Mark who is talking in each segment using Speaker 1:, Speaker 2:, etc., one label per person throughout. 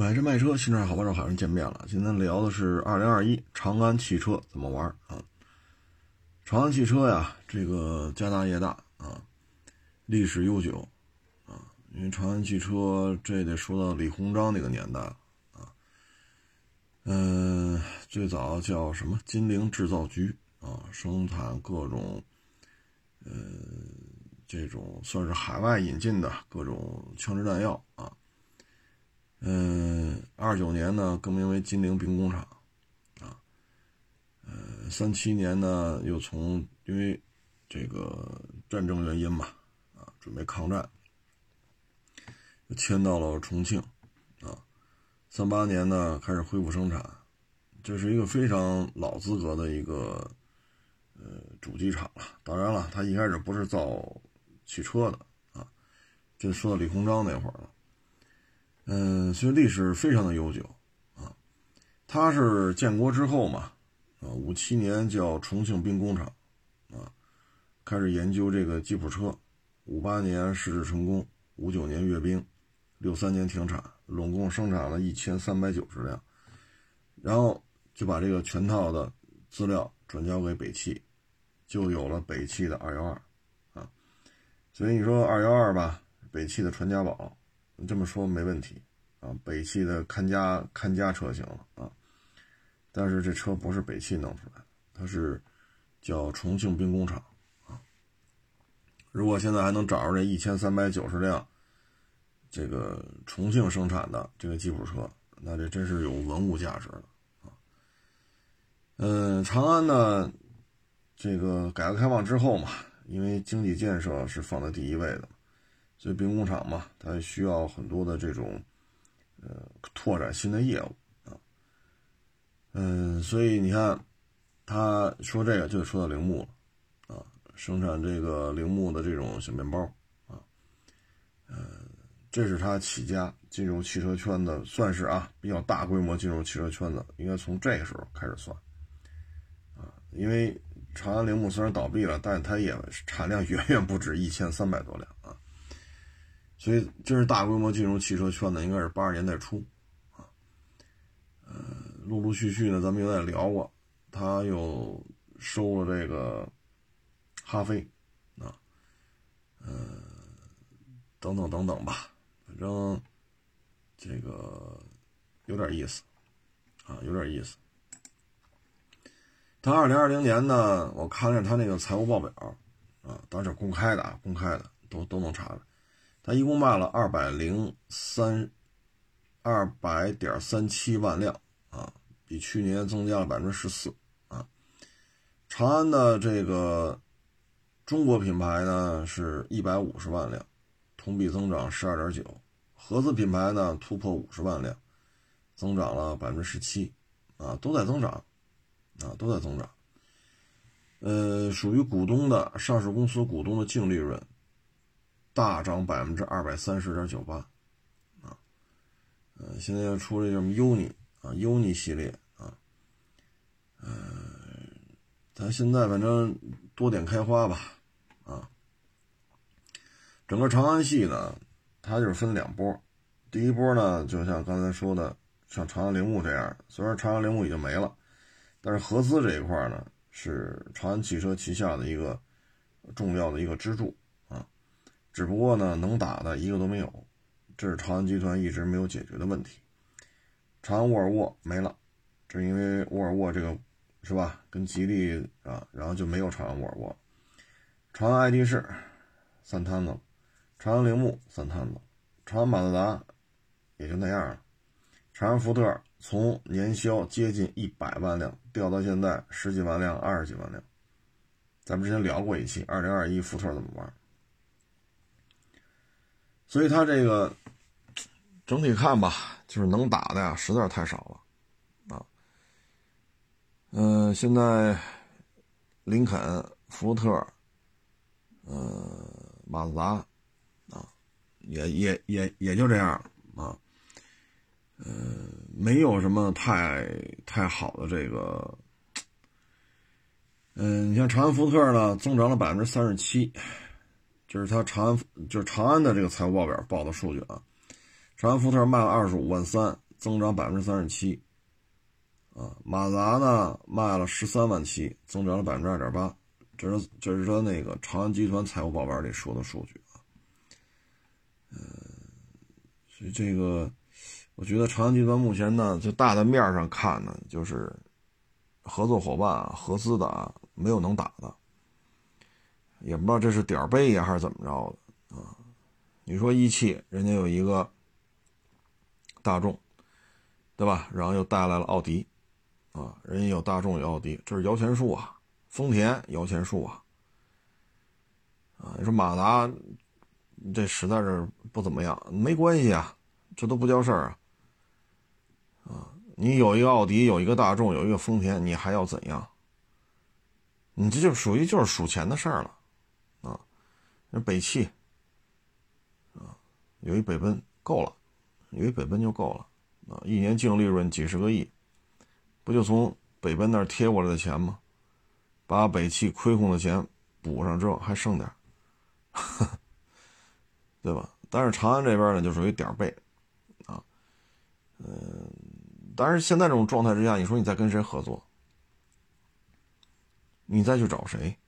Speaker 1: 买车卖车，新车好帮手，好人见面了。今天聊的是二零二一长安汽车怎么玩啊？长安汽车呀，这个家大业大啊，历史悠久啊。因为长安汽车这得说到李鸿章那个年代了啊。嗯，最早叫什么金陵制造局啊，生产各种呃这种算是海外引进的各种枪支弹药啊。嗯，二九年呢更名为金陵兵工厂，啊，呃，三七年呢又从因为这个战争原因嘛，啊，准备抗战，迁到了重庆，啊，三八年呢开始恢复生产，这是一个非常老资格的一个呃主机厂了。当然了，他一开始不是造汽车的啊，这说到李鸿章那会儿了。嗯，其实历史非常的悠久，啊，它是建国之后嘛，啊，五七年叫重庆兵工厂，啊，开始研究这个吉普车，五八年试制成功，五九年阅兵，六三年停产，拢共生产了一千三百九十辆，然后就把这个全套的资料转交给北汽，就有了北汽的二幺二，啊，所以你说二幺二吧，北汽的传家宝。这么说没问题，啊，北汽的看家看家车型了啊，但是这车不是北汽弄出来的，它是叫重庆兵工厂啊。如果现在还能找着这一千三百九十辆这个重庆生产的这个吉普车，那这真是有文物价值了啊。嗯，长安呢，这个改革开放之后嘛，因为经济建设是放在第一位的。所以兵工厂嘛，它需要很多的这种，呃，拓展新的业务啊。嗯，所以你看，他说这个就得说到铃木了啊，生产这个铃木的这种小面包啊，呃，这是他起家进入汽车圈的，算是啊比较大规模进入汽车圈的，应该从这个时候开始算啊。因为长安铃木虽然倒闭了，但它也产量远远不止一千三百多辆。所以，真是大规模进入汽车圈的，应该是八十年代初，啊，呃，陆陆续续呢，咱们有点聊过，他又收了这个哈飞，啊，呃，等等等等吧，反正这个有点意思，啊，有点意思。他二零二零年呢，我看了他那个财务报表，啊，当时公开的啊，公开的，都都能查的。它一共卖了二百零三，二百点三七万辆啊，比去年增加了百分之十四啊。长安的这个中国品牌呢是一百五十万辆，同比增长十二点九；合资品牌呢突破五十万辆，增长了百分之十七啊，都在增长啊，都在增长。呃，属于股东的上市公司股东的净利润。大涨百分之二百三十点九八，啊，呃，现在又出这什么 UNI 啊，UNI 系列啊，呃，咱现在反正多点开花吧，啊，整个长安系呢，它就是分两波，第一波呢，就像刚才说的，像长安铃木这样，虽然长安铃木已经没了，但是合资这一块呢，是长安汽车旗下的一个重要的一个支柱。只不过呢，能打的一个都没有，这是长安集团一直没有解决的问题。长安沃尔沃没了，这是因为沃尔沃这个是吧，跟吉利啊，然后就没有长安沃尔沃。长安爱迪仕散摊子，长安铃木散摊子，长安马自达也就那样了。长安福特从年销接近一百万辆掉到现在十几万辆、二十几万辆。咱们之前聊过一期，二零二一福特怎么玩？所以它这个整体看吧，就是能打的呀，实在是太少了，啊，嗯，现在林肯、福特，呃，马自达，啊，也也也也就这样啊，呃，没有什么太太好的这个，嗯，你像长安福特呢，增长了百分之三十七。就是他长安，就是长安的这个财务报表报的数据啊。长安福特卖了二十五万三，增长百分之三十七。啊，马自达呢卖了十三万七，增长了百分之二点八。这是这是他那个长安集团财务报表里说的数据啊。嗯，所以这个，我觉得长安集团目前呢，就大的面上看呢，就是合作伙伴、合资的啊，没有能打的。也不知道这是点儿背呀，还是怎么着的啊？你说一汽，人家有一个大众，对吧？然后又带来了奥迪，啊，人家有大众有奥迪，这是摇钱树啊。丰田摇钱树啊，啊，你说马达这实在是不怎么样，没关系啊，这都不叫事儿啊。啊，你有一个奥迪，有一个大众，有一个丰田，你还要怎样？你这就属于就是数钱的事儿了。那北汽，啊，有一北奔够了，有一北奔就够了，啊，一年净利润几十个亿，不就从北奔那儿贴过来的钱吗？把北汽亏空的钱补上之后还剩点，对吧？但是长安这边呢就属于点儿背，啊，嗯，但是现在这种状态之下，你说你再跟谁合作？你再去找谁？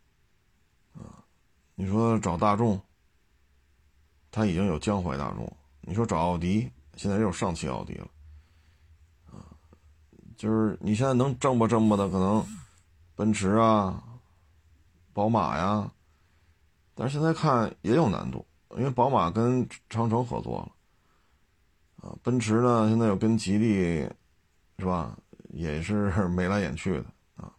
Speaker 1: 你说找大众，他已经有江淮大众。你说找奥迪，现在又有上汽奥迪了，啊，就是你现在能挣吧挣吧的，可能奔驰啊、宝马呀，但是现在看也有难度，因为宝马跟长城合作了，啊，奔驰呢现在又跟吉利，是吧？也是 眉来眼去的啊，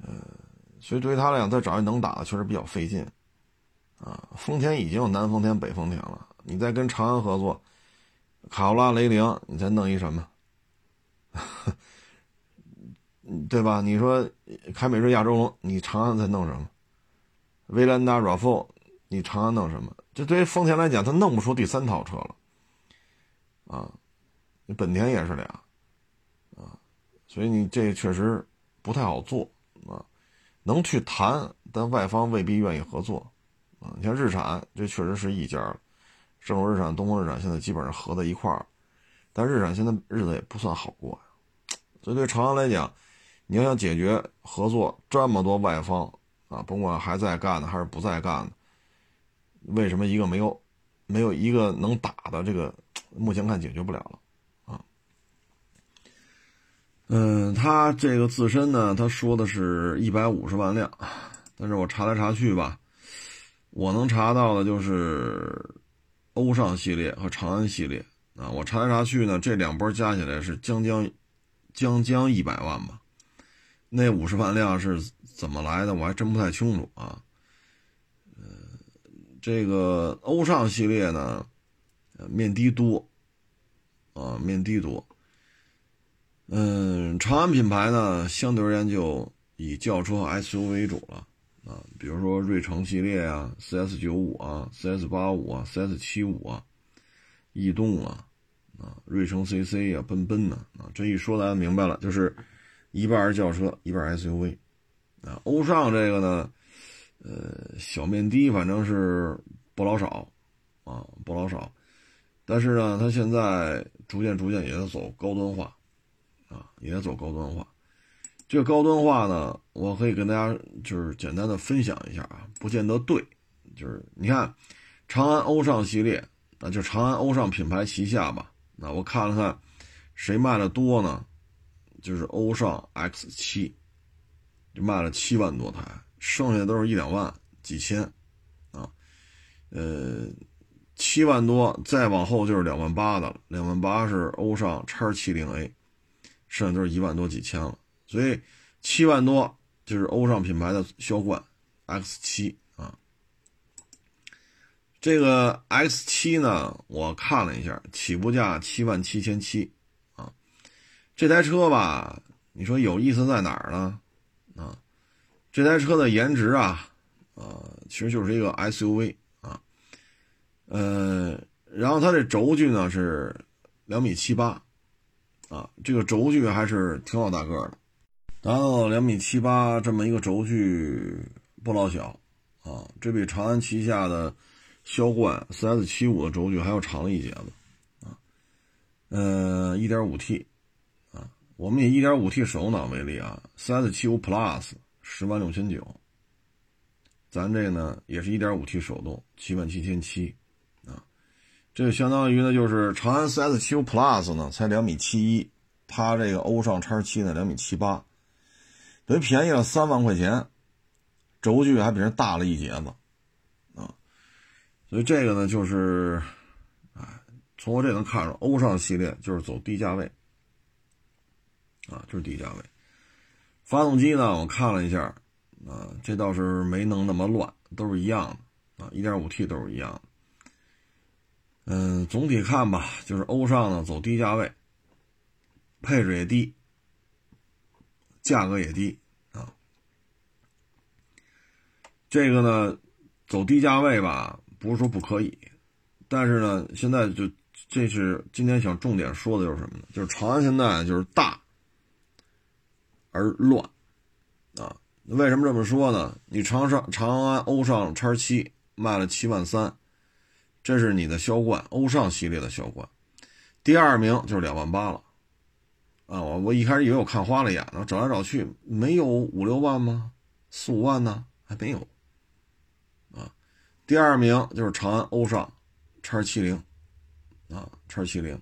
Speaker 1: 呃。所以对于他来讲，再找一能打的确实比较费劲，啊，丰田已经有南丰田、北丰田了，你再跟长安合作，卡罗拉、雷凌，你再弄一什么？对吧？你说凯美瑞、亚洲龙，你长安再弄什么？威兰达、RAV4，你长安弄什么？这对于丰田来讲，他弄不出第三套车了，啊，你本田也是俩，啊，所以你这确实不太好做，啊。能去谈，但外方未必愿意合作，啊，你像日产，这确实是一家了，正荣日产、东风日产现在基本上合在一块儿，但日产现在日子也不算好过呀，所以对长安来讲，你要想解决合作这么多外方啊，甭管还在干的还是不在干的，为什么一个没有，没有一个能打的这个，目前看解决不了了。嗯，他这个自身呢，他说的是一百五十万辆，但是我查来查去吧，我能查到的就是欧尚系列和长安系列啊。我查来查去呢，这两波加起来是将将将将一百万吧。那五十万辆是怎么来的，我还真不太清楚啊。呃，这个欧尚系列呢，面的多啊，面的多。嗯，长安品牌呢，相对而言就以轿车 SUV 为主了啊，比如说锐城系列啊，CS 九五啊，CS 八五啊，CS 七五啊，逸动啊，啊，锐城 CC 啊，奔奔呢啊，这一说咱明白了，就是一半是轿车，一半 SUV 啊。欧尚这个呢，呃，小面的反正是不老少啊，不老少，但是呢，它现在逐渐逐渐也在走高端化。啊，也走高端化。这个高端化呢，我可以跟大家就是简单的分享一下啊，不见得对。就是你看，长安欧尚系列，那就长安欧尚品牌旗下吧。那我看了看，谁卖的多呢？就是欧尚 X 七，就卖了七万多台，剩下的都是一两万、几千啊。呃，七万多，再往后就是两万八的了。两万八是欧尚叉七零 A。剩下都是一万多几千了，所以七万多就是欧尚品牌的销冠 X 七啊。这个 X 七呢，我看了一下，起步价七万七千七啊。这台车吧，你说有意思在哪儿呢？啊，这台车的颜值啊，呃，其实就是一个 SUV 啊，呃，然后它这轴距呢是两米七八。啊，这个轴距还是挺老大个的，达到两米七八这么一个轴距不老小啊，这比长安旗下的销冠 CS 七五的轴距还要长一截子啊。呃，1.5T 啊，我们以 1.5T 手动挡为例啊，CS75 Plus 十万六千九，咱这呢也是一点五 T 手动，七万七千七，这相当于呢就是长安 CS75 Plus 呢才两米七一，它这个欧尚叉七呢两米七八，等于便宜了三万块钱，轴距还比人大了一截子啊，所以这个呢就是。从我这能看出，欧尚系列就是走低价位，啊，就是低价位。发动机呢，我看了一下，啊，这倒是没弄那么乱，都是一样的，啊，1.5T 都是一样的。嗯，总体看吧，就是欧尚呢走低价位，配置也低，价格也低，啊，这个呢走低价位吧，不是说不可以，但是呢，现在就。这是今天想重点说的，就是什么呢？就是长安现在就是大而乱啊！为什么这么说呢？你长上长安欧尚叉七卖了七万三，这是你的销冠，欧尚系列的销冠。第二名就是两万八了啊！我我一开始以为我看花了眼了，找来找去没有五六万吗？四五万呢？还没有啊！第二名就是长安欧尚叉七零。啊，叉七零，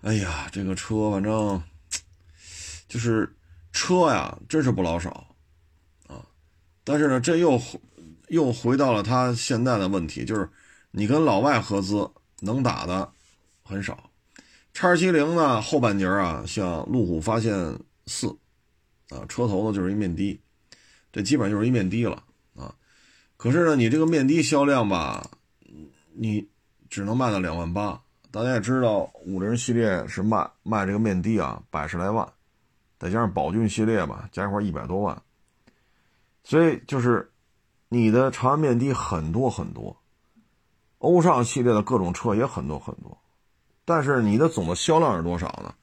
Speaker 1: 哎呀，这个车反正就是车呀，真是不老少啊。但是呢，这又又回到了他现在的问题，就是你跟老外合资能打的很少。叉七零呢，后半截啊，像路虎发现四啊，车头呢就是一面的，这基本上就是一面的了啊。可是呢，你这个面的销量吧，你。只能卖到两万八，大家也知道，五菱系列是卖卖这个面的啊，百十来万，再加上宝骏系列吧，加一块一百多万。所以就是你的长安面的很多很多，欧尚系列的各种车也很多很多，但是你的总的销量是多少呢？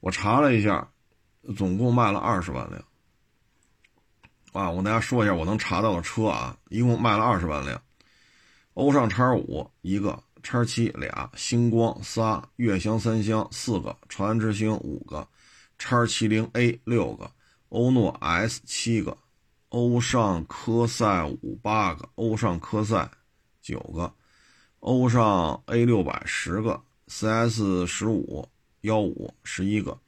Speaker 1: 我查了一下，总共卖了二十万辆。啊，我跟大家说一下我能查到的车啊，一共卖了二十万辆，欧尚叉五一个。叉七俩，星光仨，悦享三厢四个，长安之星五个，叉七零 A 六个，欧诺 S 七个，欧尚科赛五八个，欧尚科赛九个，欧尚 A 六百十个，CS 十五幺五十一个，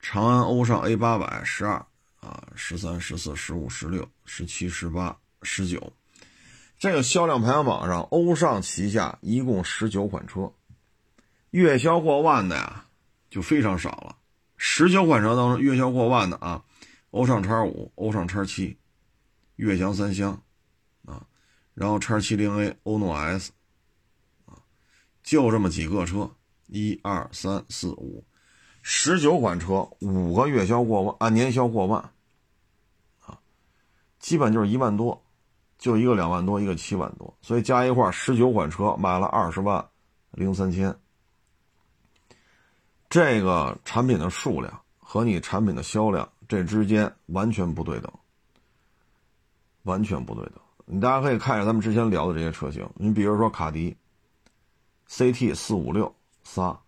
Speaker 1: 长安欧尚 A 八百十二啊，十三十四十五十六十七十八十九。这个销量排行榜上，欧尚旗下一共十九款车，月销过万的呀就非常少了。十九款车当中，月销过万的啊，欧尚叉五、欧尚叉七、悦翔三厢啊，然后叉七零 A、欧诺 S，就这么几个车，一二三四五，十九款车，五个月销过万，啊，年销过万啊，基本就是一万多。就一个两万多，一个七万多，所以加一块十九款车卖了二十万零三千。这个产品的数量和你产品的销量这之间完全不对等，完全不对等。你大家可以看一下咱们之前聊的这些车型，你比如说卡迪，CT 四五六仨，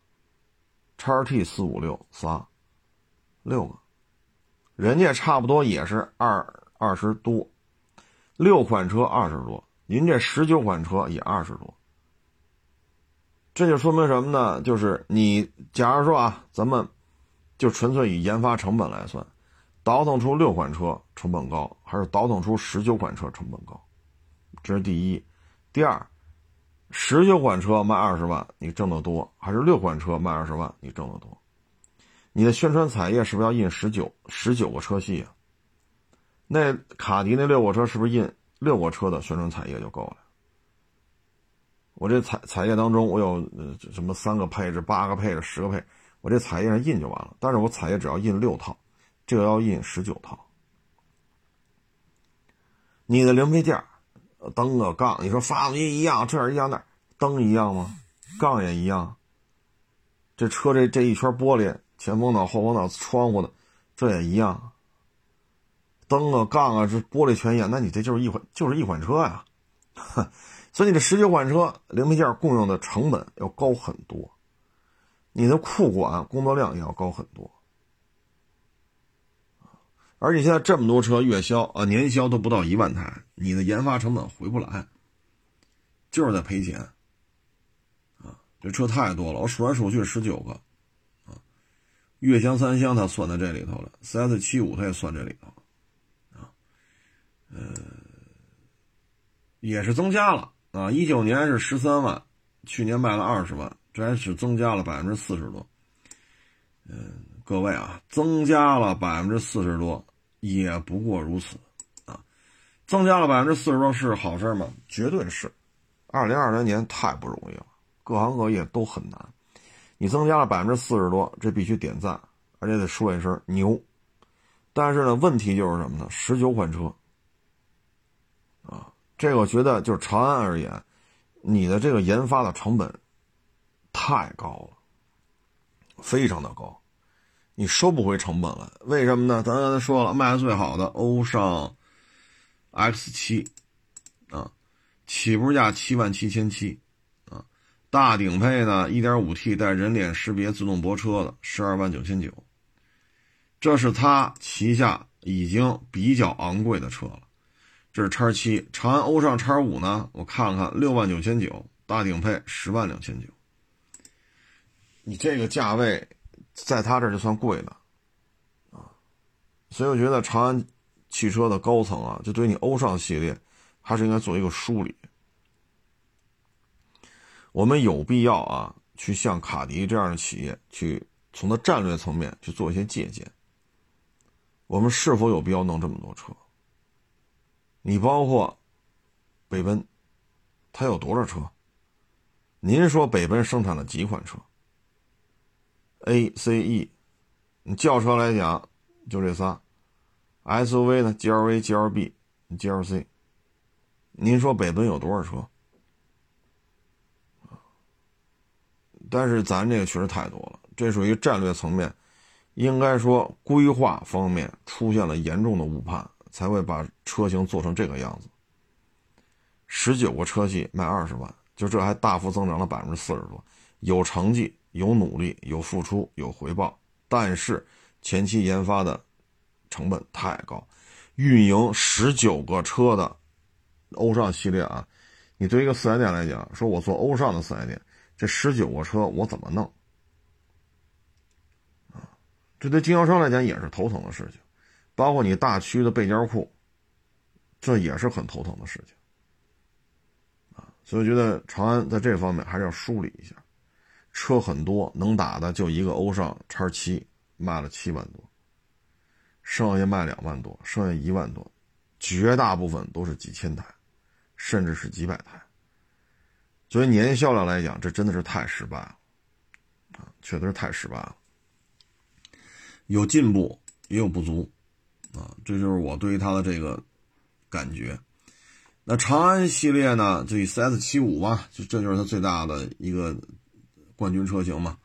Speaker 1: 叉 T 四五六仨，六个，人家差不多也是二二十多。六款车二十多，您这十九款车也二十多，这就说明什么呢？就是你假如说啊，咱们就纯粹以研发成本来算，倒腾出六款车成本高，还是倒腾出十九款车成本高？这是第一。第二，十九款车卖二十万，你挣得多，还是六款车卖二十万你挣得多？你的宣传彩页是不是要印十九十九个车系啊？那卡迪那六个车是不是印六个车的宣传彩页就够了？我这彩彩页当中，我有什么三个配置、八个配置、十个配，我这彩页上印就完了。但是我彩页只要印六套，这个要印十九套。你的零配件，灯啊杠，你说发动机一样，这儿一样那儿，灯一样吗？杠也一样。这车这这一圈玻璃，前风挡、后风挡、窗户的，这也一样。灯啊、杠啊，这玻璃全一样，那你这就是一款，就是一款车呀。所以你这十九款车零配件共用的成本要高很多，你的库管工作量也要高很多。而且现在这么多车月销啊，年销都不到一万台，你的研发成本回不来，就是在赔钱啊！这车太多了，我数来数去十九个啊，悦享三厢它算在这里头了，CS 七五它也算这里头啊，呃，也是增加了啊，一九年是十三万，去年卖了二十万，这还是增加了百分之四十多。嗯，各位啊，增加了百分之四十多。也不过如此，啊，增加了百分之四十多是好事吗？绝对是。二零二零年太不容易了，各行各业都很难。你增加了百分之四十多，这必须点赞，而且得说一声牛。但是呢，问题就是什么呢？十九款车，啊，这个我觉得就是长安而言，你的这个研发的成本太高了，非常的高。你收不回成本了，为什么呢？咱刚才说了，卖的最好的欧尚 X 七啊，起步价七万七千七啊，大顶配呢，一点五 T 带人脸识别自动泊车的，十二万九千九。这是他旗下已经比较昂贵的车了。这是叉七，长安欧尚叉五呢，我看了看，六万九千九，大顶配十万两千九。你这个价位。在他这就算贵的，啊，所以我觉得长安汽车的高层啊，就对你欧尚系列，还是应该做一个梳理。我们有必要啊，去向卡迪这样的企业去从它战略层面去做一些借鉴。我们是否有必要弄这么多车？你包括北奔，它有多少车？您说北奔生产了几款车？A、C、E，你轿车来讲就这仨，SUV 呢，GLA、GLB、GLC。您说北奔有多少车？但是咱这个确实太多了，这属于战略层面，应该说规划方面出现了严重的误判，才会把车型做成这个样子。十九个车系卖二十万，就这还大幅增长了百分之四十多，有成绩。有努力，有付出，有回报，但是前期研发的成本太高。运营十九个车的欧尚系列啊，你对一个四 S 店来讲，说我做欧尚的四 S 店，这十九个车我怎么弄？啊，这对经销商来讲也是头疼的事情。包括你大区的备件库，这也是很头疼的事情。啊，所以我觉得长安在这方面还是要梳理一下。车很多，能打的就一个欧尚叉七，卖了七万多，剩下卖两万多，剩下一万多，绝大部分都是几千台，甚至是几百台。作为年销量来讲，这真的是太失败了，啊，确实是太失败了。有进步也有不足，啊，这就是我对于它的这个感觉。那长安系列呢，就以 CS 七五吧，就这就是它最大的一个。冠军车型嘛，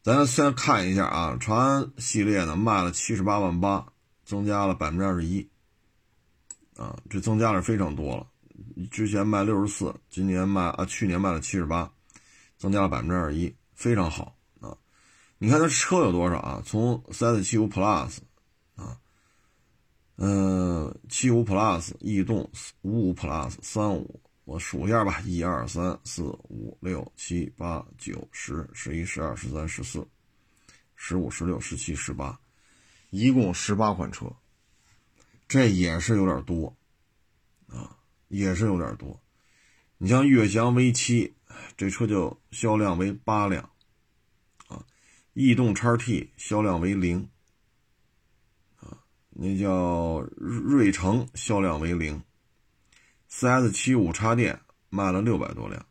Speaker 1: 咱先看一下啊，长安系列呢卖了七十八万八，增加了百分之二十一，啊，这增加是非常多了。之前卖六十四，今年卖啊，去年卖了七十八，增加了百分之二十一，非常好啊。你看它车有多少啊？从 CS 七五 Plus 啊，嗯，七五 Plus、逸动、五五 Plus、三五。我数一下吧，一二三四五六七八九十十一十二十三十四十五十六十七十八，一共十八款车，这也是有点多啊，也是有点多。你像悦翔 V 七，这车就销量为八辆啊，逸动叉 T 销量为零啊，那叫瑞城销量为零。四 S 七五插电卖了六百多辆，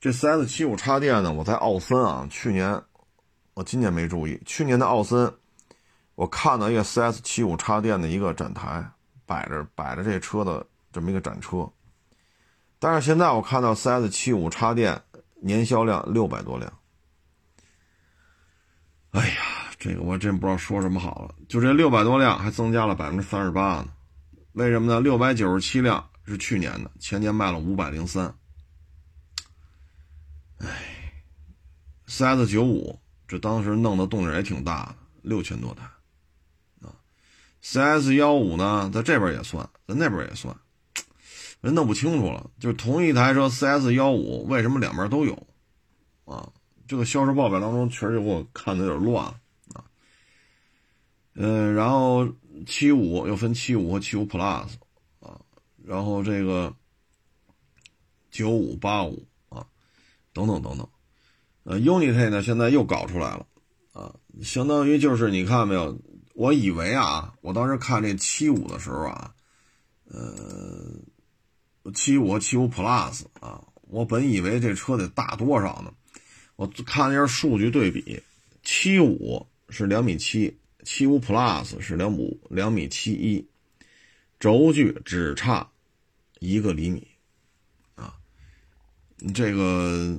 Speaker 1: 这四 S 七五插电呢？我在奥森啊，去年我今年没注意，去年的奥森，我看到一个四 S 七五插电的一个展台，摆着摆着这车的这么一个展车，但是现在我看到四 S 七五插电年销量六百多辆，哎呀，这个我真不知道说什么好了，就这六百多辆还增加了百分之三十八呢，为什么呢？六百九十七辆。是去年的，前年卖了五百零三。哎，，CS 九五这当时弄的动静也挺大的，六千多台啊。CS 幺五呢，在这边也算，在那边也算，人弄不清楚了。就是同一台车 CS 幺五，为什么两边都有啊？这个销售报表当中确实给我看的有点乱啊。嗯，然后七五又分七五和七五 Plus，然后这个九五八五啊，等等等等。呃，Unity 呢，现在又搞出来了，啊，相当于就是你看没有？我以为啊，我当时看这七五的时候啊，呃，七五七五 Plus 啊，我本以为这车得大多少呢？我看了一下数据对比，七五是两米七，七五 Plus 是两五两米七一，轴距只差一个厘米，啊，这个。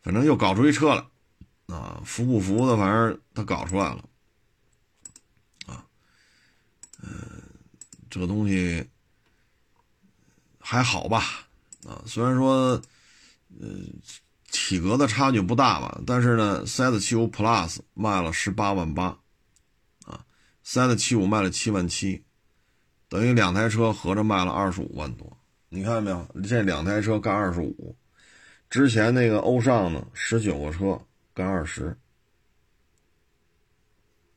Speaker 1: 反正又搞出一车来，啊，服不服的，反正他搞出来了，啊，嗯，这个东西还好吧，啊，虽然说，呃，体格的差距不大吧，但是呢，CS 七五 Plus 卖了十八万八，三的七五卖了七万七，等于两台车合着卖了二十五万多，你看见没有？这两台车干二十五。之前那个欧尚呢，十九个车干二十。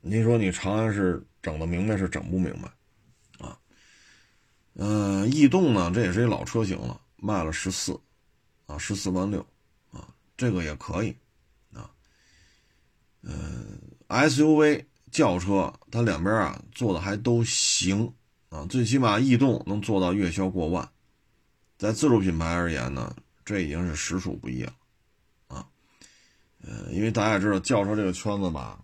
Speaker 1: 您说你长安是整的明白是整不明白，啊？嗯，逸动呢，这也是一老车型了，卖了十四，啊，十四万六，啊，这个也可以，啊，嗯，SUV 轿车它两边啊做的还都行，啊，最起码逸动能做到月销过万，在自主品牌而言呢。这已经是实属不易了，啊，呃，因为大家也知道轿车这个圈子吧，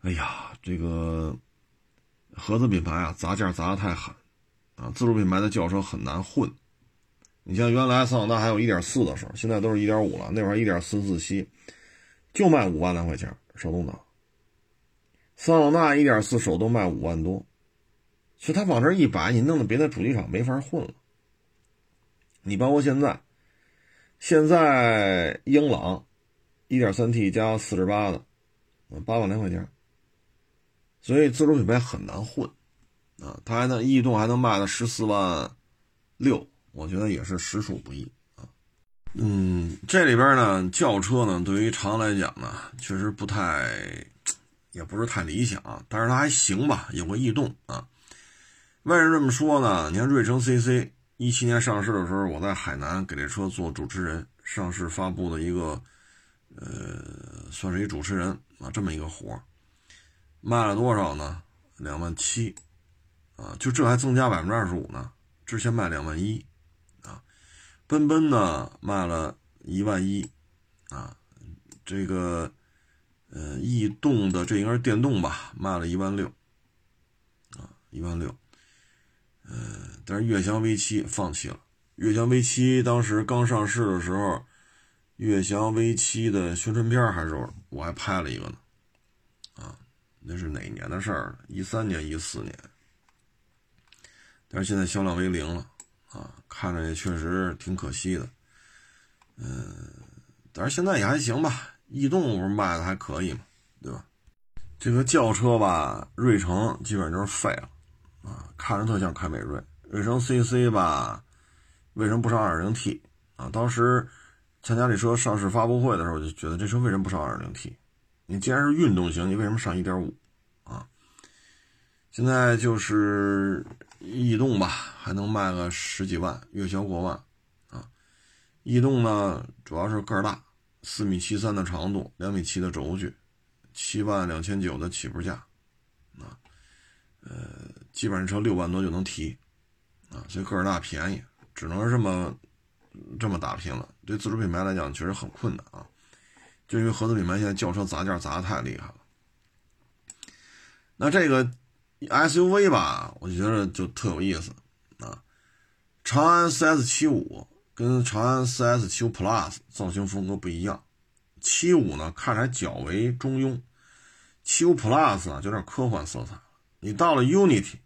Speaker 1: 哎呀，这个合资品牌啊，砸价砸的太狠，啊，自主品牌的轿车很难混。你像原来桑塔纳还有一点四的时候，现在都是一点五了，那会儿一点四自吸就卖五万来块钱手动挡，桑塔纳一点四手动卖五万多，所以他往这一摆，你弄得别的主机厂没法混了。你包括现在，现在英朗，1.3T 加48的，八万来块钱，所以自主品牌很难混，啊，它还能逸动还能卖到十四万六，我觉得也是实属不易啊。嗯，这里边呢，轿车呢，对于长安来讲呢，确实不太，也不是太理想，但是它还行吧，有个逸动啊。为什么这么说呢？你看瑞城 CC。一七年上市的时候，我在海南给这车做主持人，上市发布的一个，呃，算是一主持人啊，这么一个活卖了多少呢？两万七，啊，就这还增加百分之二十五呢，之前卖两万一，啊，奔奔呢卖了一万一，啊，这个，呃，逸动的这应该是电动吧，卖了一万六，啊，一万六。嗯，但是悦翔 V 七放弃了。悦翔 V 七当时刚上市的时候，悦翔 V 七的宣传片还是我还拍了一个呢。啊，那是哪年的事儿？一三年、一四年。但是现在销量为零了，啊，看着也确实挺可惜的。嗯，但是现在也还行吧。逸动不是卖的还可以嘛，对吧？这个轿车吧，瑞城基本上就是废了。啊，看着特像凯美瑞，瑞城 CC 吧，为什么不上 2.0T 啊？当时参加这车上市发布会的时候，我就觉得这车为什么不上 2.0T？你既然是运动型，你为什么上1.5啊？现在就是逸动吧，还能卖个十几万，月销过万啊。逸动呢，主要是个儿大，四米七三的长度，两米七的轴距，七万两千九的起步价啊，呃。基本上车六万多就能提，啊，所以个儿大便宜，只能是这么这么打拼了。对自主品牌来讲，确实很困难啊。就因为合资品牌现在轿车砸价砸的太厉害了。那这个 SUV 吧，我觉得就特有意思啊。长安 CS75 跟长安 CS75 Plus 造型风格不一样，75呢看着还较为中庸，75 Plus 啊有点科幻色彩。你到了 Unity，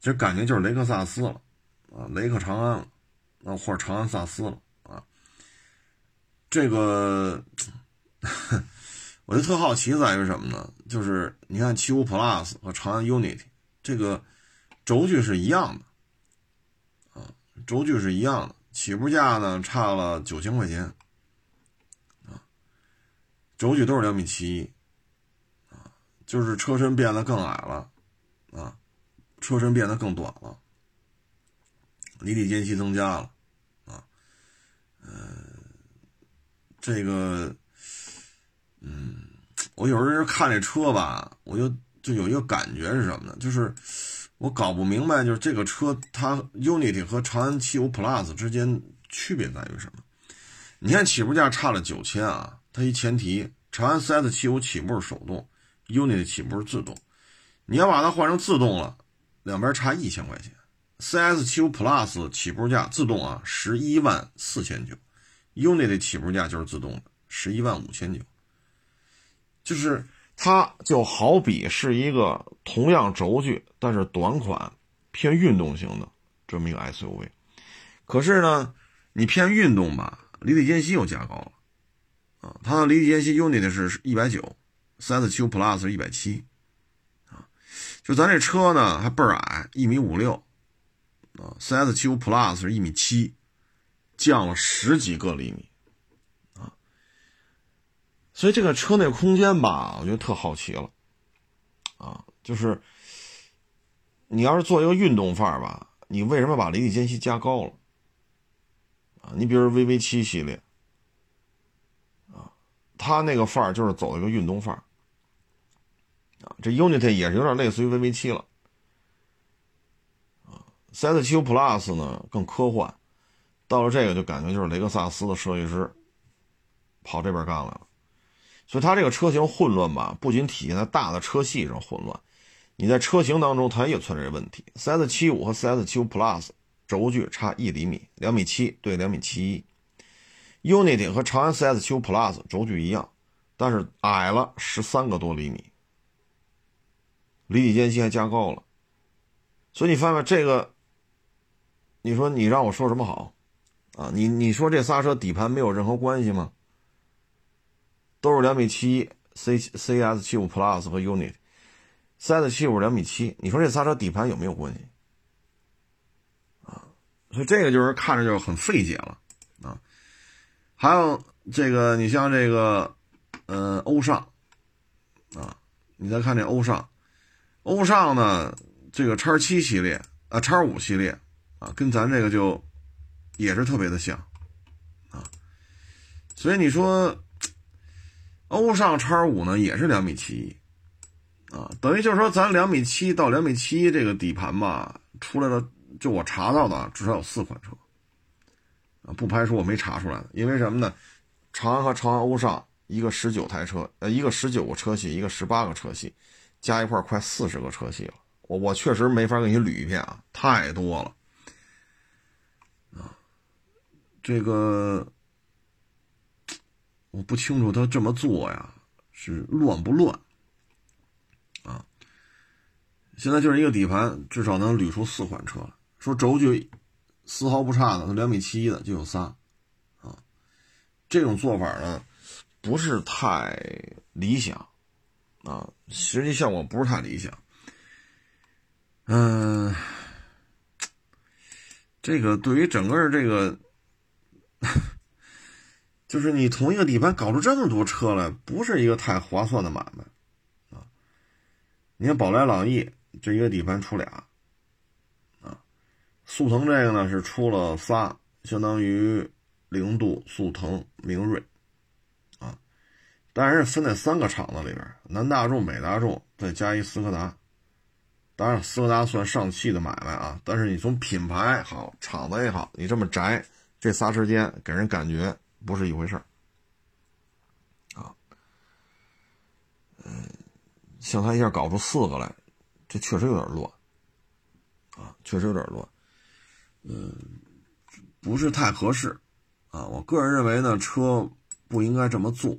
Speaker 1: 这感觉就是雷克萨斯了，啊，雷克长安了，啊，或者长安萨斯了，啊，这个 我就特好奇在于什么呢？就是你看七五 Plus 和长安 Unity 这个轴距是一样的啊，轴距是一样的，起步价呢差了九千块钱啊，轴距都是两米七一啊，就是车身变得更矮了啊，车身变得更短了，离地间隙增加了啊，呃。这个，嗯，我有时候看这车吧，我就就有一个感觉是什么呢？就是我搞不明白，就是这个车它 Unity 和长安七五 Plus 之间区别在于什么？你看起步价差了九千啊，它一前提，长安 CS 七五起步是手动，Unity 起步是自动，你要把它换成自动了，两边差一千块钱。CS 七五 Plus 起步价自动啊，十一万四千九。Unity 起步价就是自动的，十一万五千九，就是它就好比是一个同样轴距但是短款偏运动型的这么一个 SUV，可是呢，你偏运动吧，离地间隙又加高了。啊，它的离地间隙 Unit 是一百九，CS75 Plus 是一百七。啊，就咱这车呢还倍儿矮，一米五六。啊，CS75 Plus 是一米七。降了十几个厘米，所以这个车内空间吧，我觉得特好奇了，啊，就是你要是做一个运动范儿吧，你为什么把离地间隙加高了？啊，你比如 VV 七系列，啊，它那个范儿就是走一个运动范儿，啊，这 Unit 也是有点类似于 VV 七了，啊，CS75 Plus 呢更科幻。到了这个就感觉就是雷克萨斯的设计师跑这边干来了，所以它这个车型混乱吧，不仅体现在大的车系上混乱，你在车型当中它也存在这问题。CS 七五和 CS 七五 Plus 轴距差一厘米，两米七对两米七一；Unity 和长安 CS 七五 Plus 轴距一样，但是矮了十三个多厘米，离地间隙还加高了，所以你发现这个，你说你让我说什么好？啊，你你说这仨车底盘没有任何关系吗？都是两米七，C C S 七五 Plus 和 Unit，C S 七五两米七，你说这仨车底盘有没有关系？啊，所以这个就是看着就很费解了啊。还有这个，你像这个，呃，欧尚，啊，你再看这欧尚，欧尚呢，这个叉七系列啊，叉五系列啊，跟咱这个就。也是特别的像，啊，所以你说欧尚叉五呢也是两米七一，啊，等于就是说咱两米七到两米七一这个底盘吧，出来的就我查到的至少有四款车，啊，不排除我没查出来的，因为什么呢？长安和长安欧尚一个十九台车，呃，一个十九个车系，一个十八个车系，加一块快四十个车系了，我我确实没法给你捋一遍啊，太多了。啊这个我不清楚，他这么做呀是乱不乱啊？现在就是一个底盘，至少能捋出四款车。说轴距丝毫不差的，两米七一的就有仨啊。这种做法呢不是太理想啊，实际效果不是太理想。嗯，这个对于整个这个。就是你同一个底盘搞出这么多车来，不是一个太划算的买卖啊！你看宝来朗逸这一个底盘出俩啊，速腾这个呢是出了仨，相当于零度、速腾、明锐啊，当然是分在三个厂子里边，南大众、北大众再加一斯柯达，当然斯柯达算上汽的买卖啊，但是你从品牌好、厂子也好，你这么窄。这仨之间给人感觉不是一回事儿，啊，嗯，像他一下搞出四个来，这确实有点乱，啊，确实有点乱，嗯，不是太合适，啊，我个人认为呢，车不应该这么做，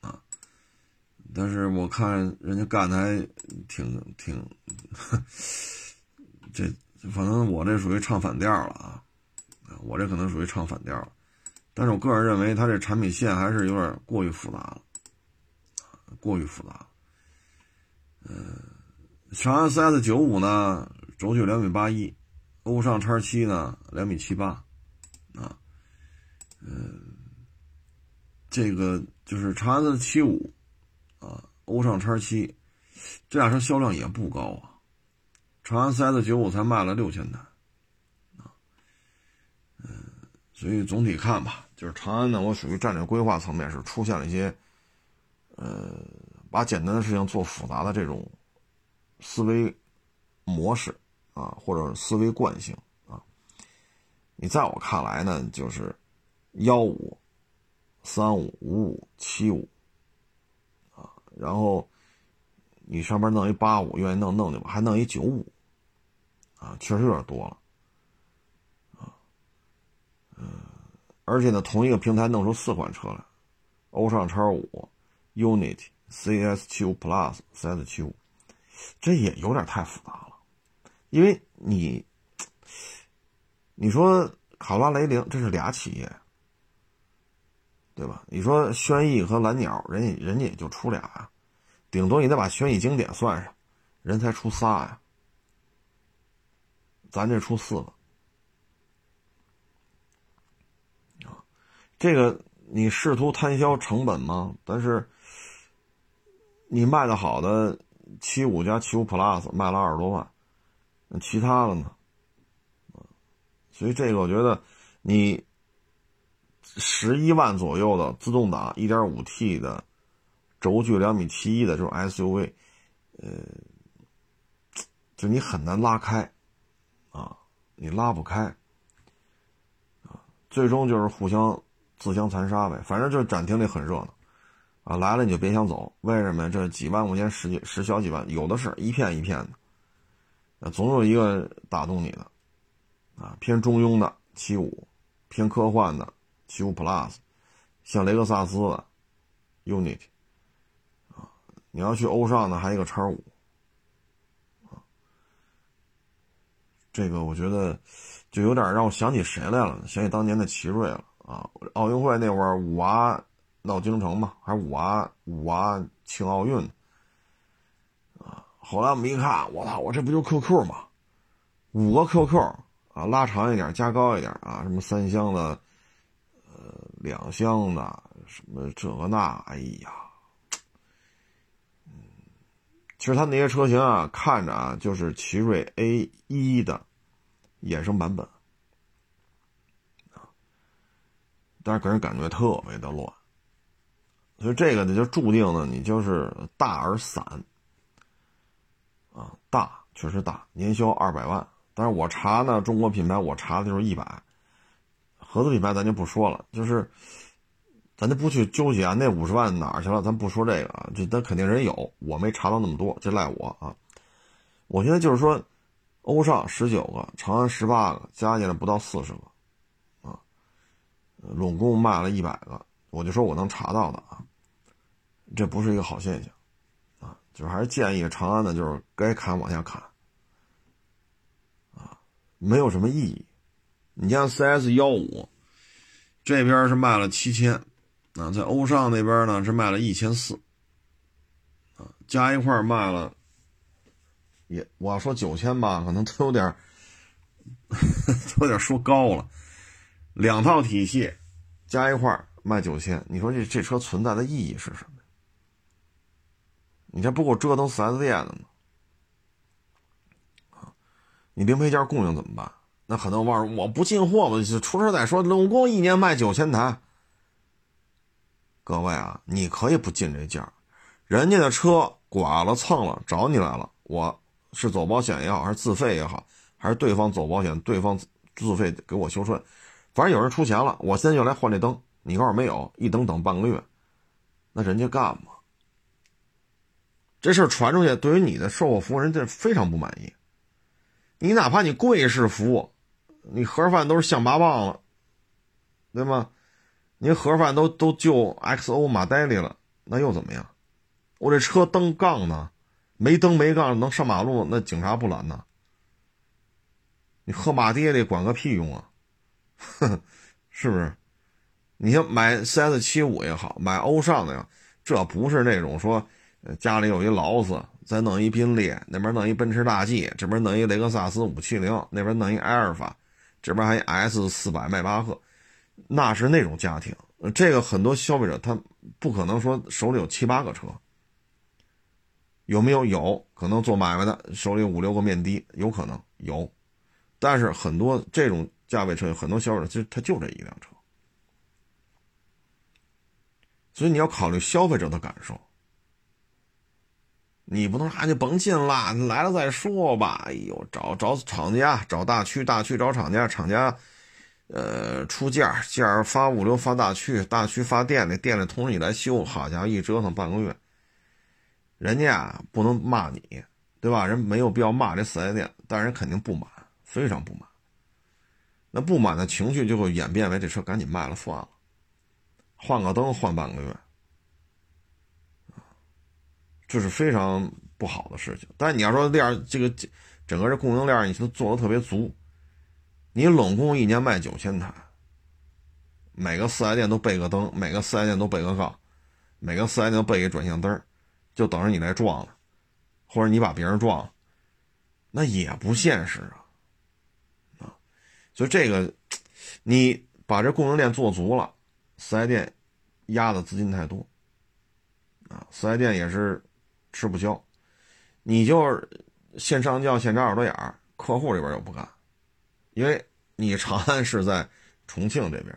Speaker 1: 啊，但是我看人家干的还挺挺，这反正我这属于唱反调了啊。我这可能属于唱反调了，但是我个人认为，它这产品线还是有点过于复杂了，过于复杂了。嗯，长安 CS 九五呢，轴距两米八一，欧尚 X 七呢两米七八，啊，嗯，这个就是长安的七五，啊，欧尚 X 七，这俩车销量也不高啊，长安 CS 九五才卖了六千台。所以总体看吧，就是长安呢，我属于战略规划层面是出现了一些，呃，把简单的事情做复杂的这种思维模式啊，或者思维惯性啊。你在我看来呢，就是幺五、三五、五五、七五啊，然后你上边弄一八五，愿意弄弄去吧，还弄一九五啊，确实有点多了。而且呢，同一个平台弄出四款车来，欧尚叉五、Unit、CS 七五 Plus、CS 七五，这也有点太复杂了。因为你，你说卡罗拉、雷凌这是俩企业，对吧？你说轩逸和蓝鸟，人家人家也就出俩啊，顶多你得把轩逸经典算上，人才出仨呀，咱这出四个。这个你试图摊销成本吗？但是你卖的好的七五加七五 Plus 卖了二十多万，那其他的呢？所以这个我觉得你十一万左右的自动挡一点五 T 的轴距两米七一的这种 SUV，呃，就你很难拉开啊，你拉不开啊，最终就是互相。自相残杀呗，反正就是展厅里很热闹，啊，来了你就别想走。为什么？这几万块钱十几十小几万，有的是一片一片的，啊，总有一个打动你的，啊，偏中庸的七五，偏科幻的七五 Plus，像雷克萨斯的 unit，啊，你要去欧尚的还有一个叉五，啊，这个我觉得就有点让我想起谁来了，想起当年的奇瑞了。啊，奥运会那会儿五娃闹京城嘛，还是五娃五娃庆奥运啊？后来我们一看，我操，我这不就 QQ 吗？五个 QQ 啊，拉长一点，加高一点啊，什么三厢的，呃，两厢的，什么这个那，哎呀，嗯，其实它那些车型啊，看着啊，就是奇瑞 A 一的衍生版本。但是给人感觉特别的乱，所以这个呢就注定呢你就是大而散，啊，大确实大，年销二百万。但是我查呢，中国品牌我查的就是一百，合资品牌咱就不说了，就是咱就不去纠结啊，那五十万哪儿去了？咱不说这个啊，这那肯定人有，我没查到那么多，这赖我啊。我现在就是说，欧尚十九个，长安十八个，加起来不到四十个。拢共卖了一百个，我就说我能查到的啊，这不是一个好现象，啊，就是还是建议长安的，就是该砍往下砍，啊，没有什么意义。你像 CS 幺五，这边是卖了七千，啊，在欧尚那边呢是卖了一千四，啊，加一块卖了，也我要说九千吧，可能都有点，都有点说高了。两套体系加一块卖九千，你说这这车存在的意义是什么？你这不够折腾四 S 店的吗？啊，你零配件供应怎么办？那很多网友我不进货嘛，就出事再说。总共一年卖九千台，各位啊，你可以不进这价，人家的车剐了蹭了找你来了，我是走保险也好，还是自费也好，还是对方走保险，对方自费给我修车。反正有人出钱了，我现在就来换这灯。你告诉没有，一等等半个月，那人家干吗？这事儿传出去，对于你的售后服务，人家非常不满意。你哪怕你贵式服务，你盒饭都是象拔蚌了，对吗？您盒饭都都就 XO 马黛丽了，那又怎么样？我这车灯杠呢，没灯没杠能上马路，那警察不拦呢？你喝马爹的管个屁用啊！哼，是不是？你像买 CS 七五也好，买欧尚的呀，这不是那种说家里有一劳斯，再弄一宾利，那边弄一奔驰大 G，这边弄一雷克萨斯五七零，那边弄一埃尔法，这边还 S 四百迈巴赫，那是那种家庭。这个很多消费者他不可能说手里有七八个车，有没有？有可能做买卖的手里五六个面的，有可能有，但是很多这种价位车有，很多消费者其实他就这一辆车。所以你要考虑消费者的感受，你不能说啊，你甭进了，来了再说吧。哎呦，找找厂家，找大区，大区找厂家，厂家，呃，出价，价发物流发大区，大区发店里，店里同时你来修，好家伙，一折腾半个月，人家啊不能骂你，对吧？人没有必要骂这四 S 店，但人肯定不满，非常不满。那不满的情绪就会演变为这车赶紧卖了算了。换个灯换半个月，这是非常不好的事情。但是你要说链这个整个这供应链，你都做的特别足，你拢共一年卖九千台，每个四 S 店都备个灯，每个四 S 店都备个杠，每个四 S 店都备一转向灯，就等着你来撞了，或者你把别人撞了，那也不现实，啊，所以这个你把这供应链做足了。四 S 店压的资金太多啊，四 S 店也是吃不消。你就是现上轿现扎耳朵眼儿，客户这边又不干，因为你长安是在重庆这边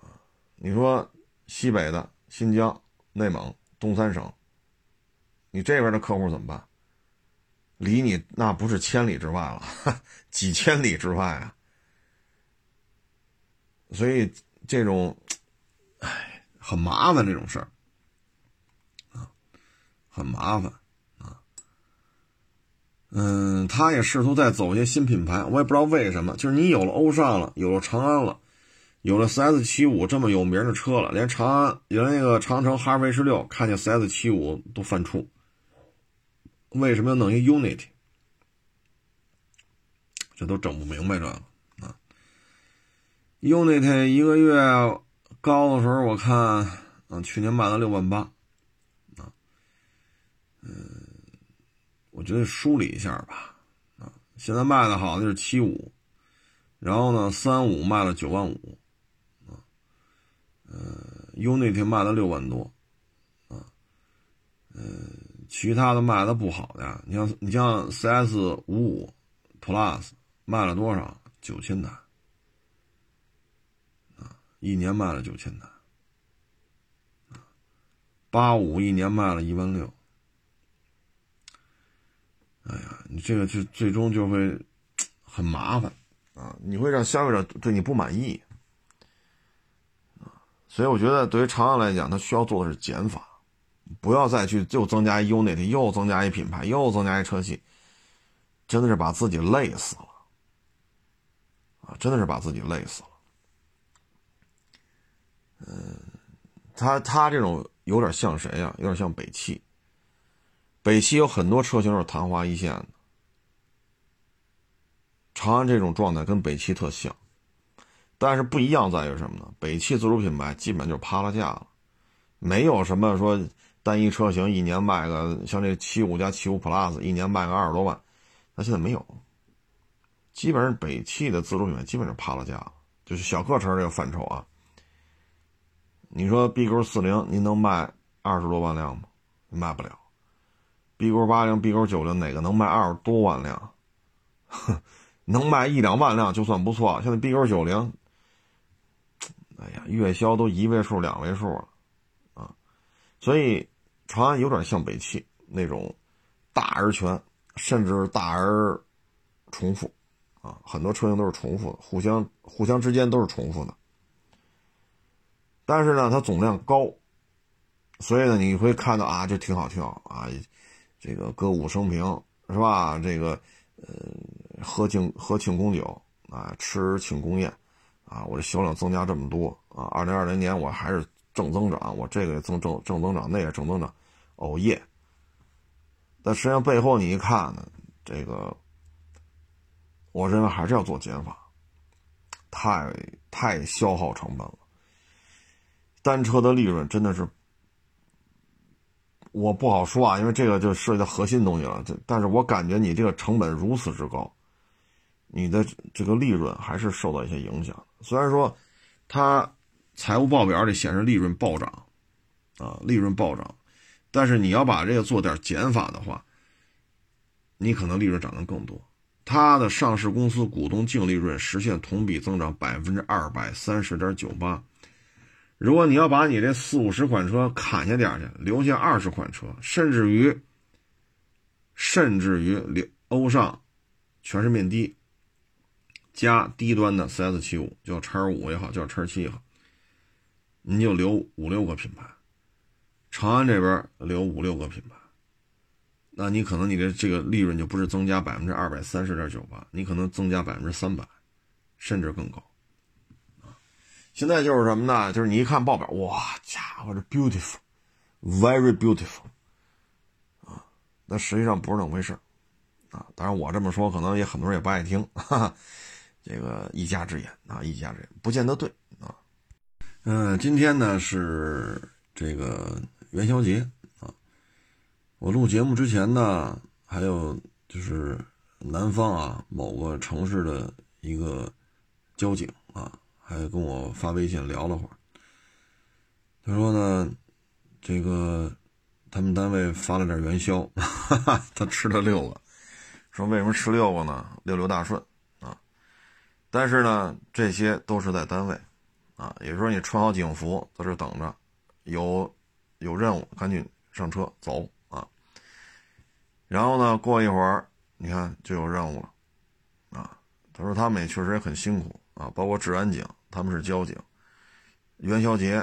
Speaker 1: 啊。你说西北的新疆、内蒙、东三省，你这边的客户怎么办？离你那不是千里之外了，几千里之外啊。所以。这种，哎，很麻烦这种事儿，啊，很麻烦啊。嗯，他也试图在走一些新品牌，我也不知道为什么。就是你有了欧尚了，有了长安了，有了 CS 七五这么有名的车了，连长安，连那个长城哈弗 H 六看见 CS 七五都犯怵。为什么要弄一 Unity？这都整不明白这个。Unity 一个月高的时候，我看，嗯，去年卖了六万八，啊，嗯，我觉得梳理一下吧，啊，现在卖的好的是七五，然后呢，三五卖了九万五，啊，嗯，Unity 卖了六万多，啊，嗯，其他的卖的不好的，你像你像 CS 五五 Plus 卖了多少？九千台。一年卖了九千台，八五一年卖了一万六。哎呀，你这个就最终就会很麻烦啊！你会让消费者对你不满意啊！所以我觉得，对于长安来讲，它需要做的是减法，不要再去又增加一 unit，又增加一品牌，又增加一车系，真的是把自己累死了啊！真的是把自己累死了。嗯，他他这种有点像谁呀？有点像北汽。北汽有很多车型是昙花一现的。长安这种状态跟北汽特像，但是不一样在于什么呢？北汽自主品牌基本就是趴了价了，没有什么说单一车型一年卖个像这七五加七五 Plus 一年卖个二十多万，那现在没有。基本上北汽的自主品牌基本上趴了价，就是小客车这个范畴啊。你说 B 勾四零，您能卖二十多万辆吗？卖不了。B 勾八零、B 勾九零，哪个能卖二十多万辆？哼 能卖一两万辆就算不错。现在 B 勾九零，哎呀，月销都一位数、两位数了！所以长安有点像北汽那种大而全，甚至大而重复啊，很多车型都是重复的，互相互相之间都是重复的。但是呢，它总量高，所以呢，你会看到啊，这挺好，挺好啊，这个歌舞升平是吧？这个呃，喝庆喝庆功酒啊，吃庆功宴啊，我这销量增加这么多啊，二零二零年我还是正增长，我这个也增正正增长，那也正增长，哦耶！但实际上背后你一看呢，这个我认为还是要做减法，太太消耗成本了。单车的利润真的是，我不好说啊，因为这个就涉及到核心东西了。这，但是我感觉你这个成本如此之高，你的这个利润还是受到一些影响。虽然说，它财务报表里显示利润暴涨，啊，利润暴涨，但是你要把这个做点减法的话，你可能利润涨得更多。它的上市公司股东净利润实现同比增长百分之二百三十点九八。如果你要把你这四五十款车砍下点去，留下二十款车，甚至于，甚至于留欧尚，全是面的，加低端的 CS 七五，叫叉五也好，叫叉七也好，你就留五六个品牌，长安这边留五六个品牌，那你可能你的这个利润就不是增加百分之二百三十点九八，你可能增加百分之三百，甚至更高。现在就是什么呢？就是你一看报表，哇，家伙，这 beautiful，very beautiful，啊，那实际上不是那么回事啊。当然我这么说，可能也很多人也不爱听，哈哈。这个一家之言啊，一家之言，不见得对。嗯，今天呢是这个元宵节啊。我录节目之前呢，还有就是南方啊某个城市的一个交警啊。还跟我发微信聊了会儿，他说呢，这个他们单位发了点元宵，哈哈他吃了六个，说为什么吃六个呢？六六大顺啊！但是呢，这些都是在单位啊，也就是说你穿好警服在这等着，有有任务赶紧上车走啊。然后呢，过一会儿你看就有任务了啊。他说他们也确实也很辛苦啊，包括治安警。他们是交警，元宵节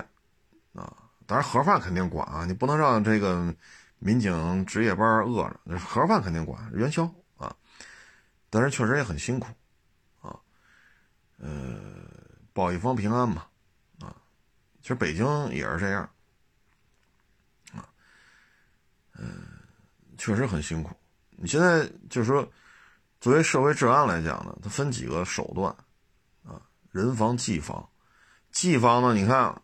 Speaker 1: 啊，当然盒饭肯定管啊，你不能让这个民警值夜班饿着，盒饭肯定管元宵啊，但是确实也很辛苦啊，呃，保一方平安嘛啊，其实北京也是这样啊，嗯，确实很辛苦。你现在就是说，作为社会治安来讲呢，它分几个手段。啊人防、技防，技防呢？你看，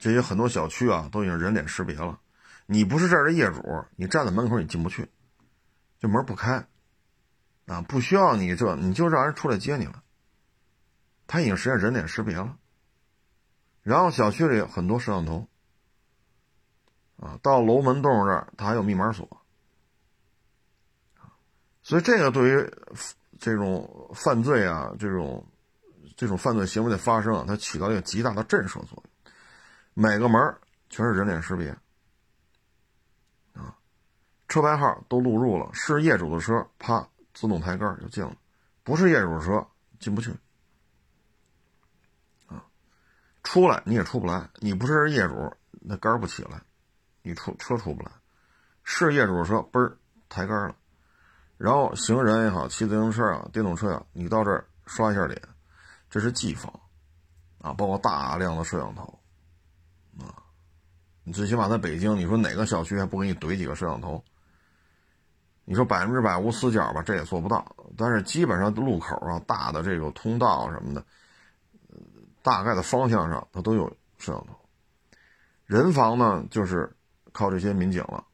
Speaker 1: 这些很多小区啊，都已经人脸识别了。你不是这儿的业主，你站在门口你进不去，这门不开，啊，不需要你这，你就让人出来接你了。他已经实现人脸识别了。然后小区里很多摄像头，啊，到楼门洞这儿，它还有密码锁，所以这个对于这种犯罪啊，这种。这种犯罪行为的发生，它起到一个极大的震慑作用。每个门全是人脸识别，啊，车牌号都录入了，是业主的车，啪，自动抬杆就进了；不是业主的车，进不去。啊，出来你也出不来，你不是业主，那杆儿不起来，你出车出不来。是业主的车，嘣儿抬杆了，然后行人也好，骑自行车啊，电动车呀，你到这儿刷一下脸。这是技防，啊，包括大量的摄像头，啊，你最起码在北京，你说哪个小区还不给你怼几个摄像头？你说百分之百无死角吧，这也做不到。但是基本上路口啊、大的这个通道什么的，大概的方向上它都有摄像头。人防呢，就是靠这些民警了，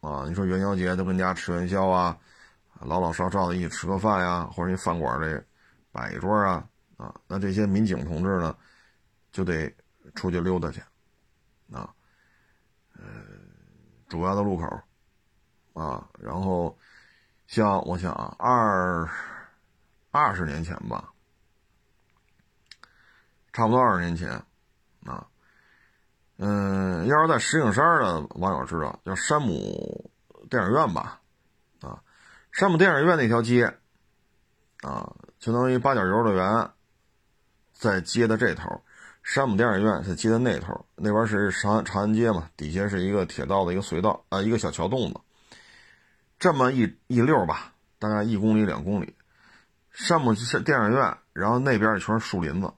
Speaker 1: 啊，你说元宵节都跟家吃元宵啊，老老少少的一起吃个饭呀，或者你饭馆这摆一桌啊。啊，那这些民警同志呢，就得出去溜达去，啊，呃，主要的路口，啊，然后像我想啊，二二十年前吧，差不多二十年前，啊，嗯，要是在石景山的网友知道，叫山姆电影院吧，啊，山姆电影院那条街，啊，相当于八角游乐园。在街的这头，山姆电影院在街的那头，那边是长长安街嘛，底下是一个铁道的一个隧道啊，一个小桥洞子，这么一一溜吧，大概一公里两公里，山姆电影院，然后那边全是树林子，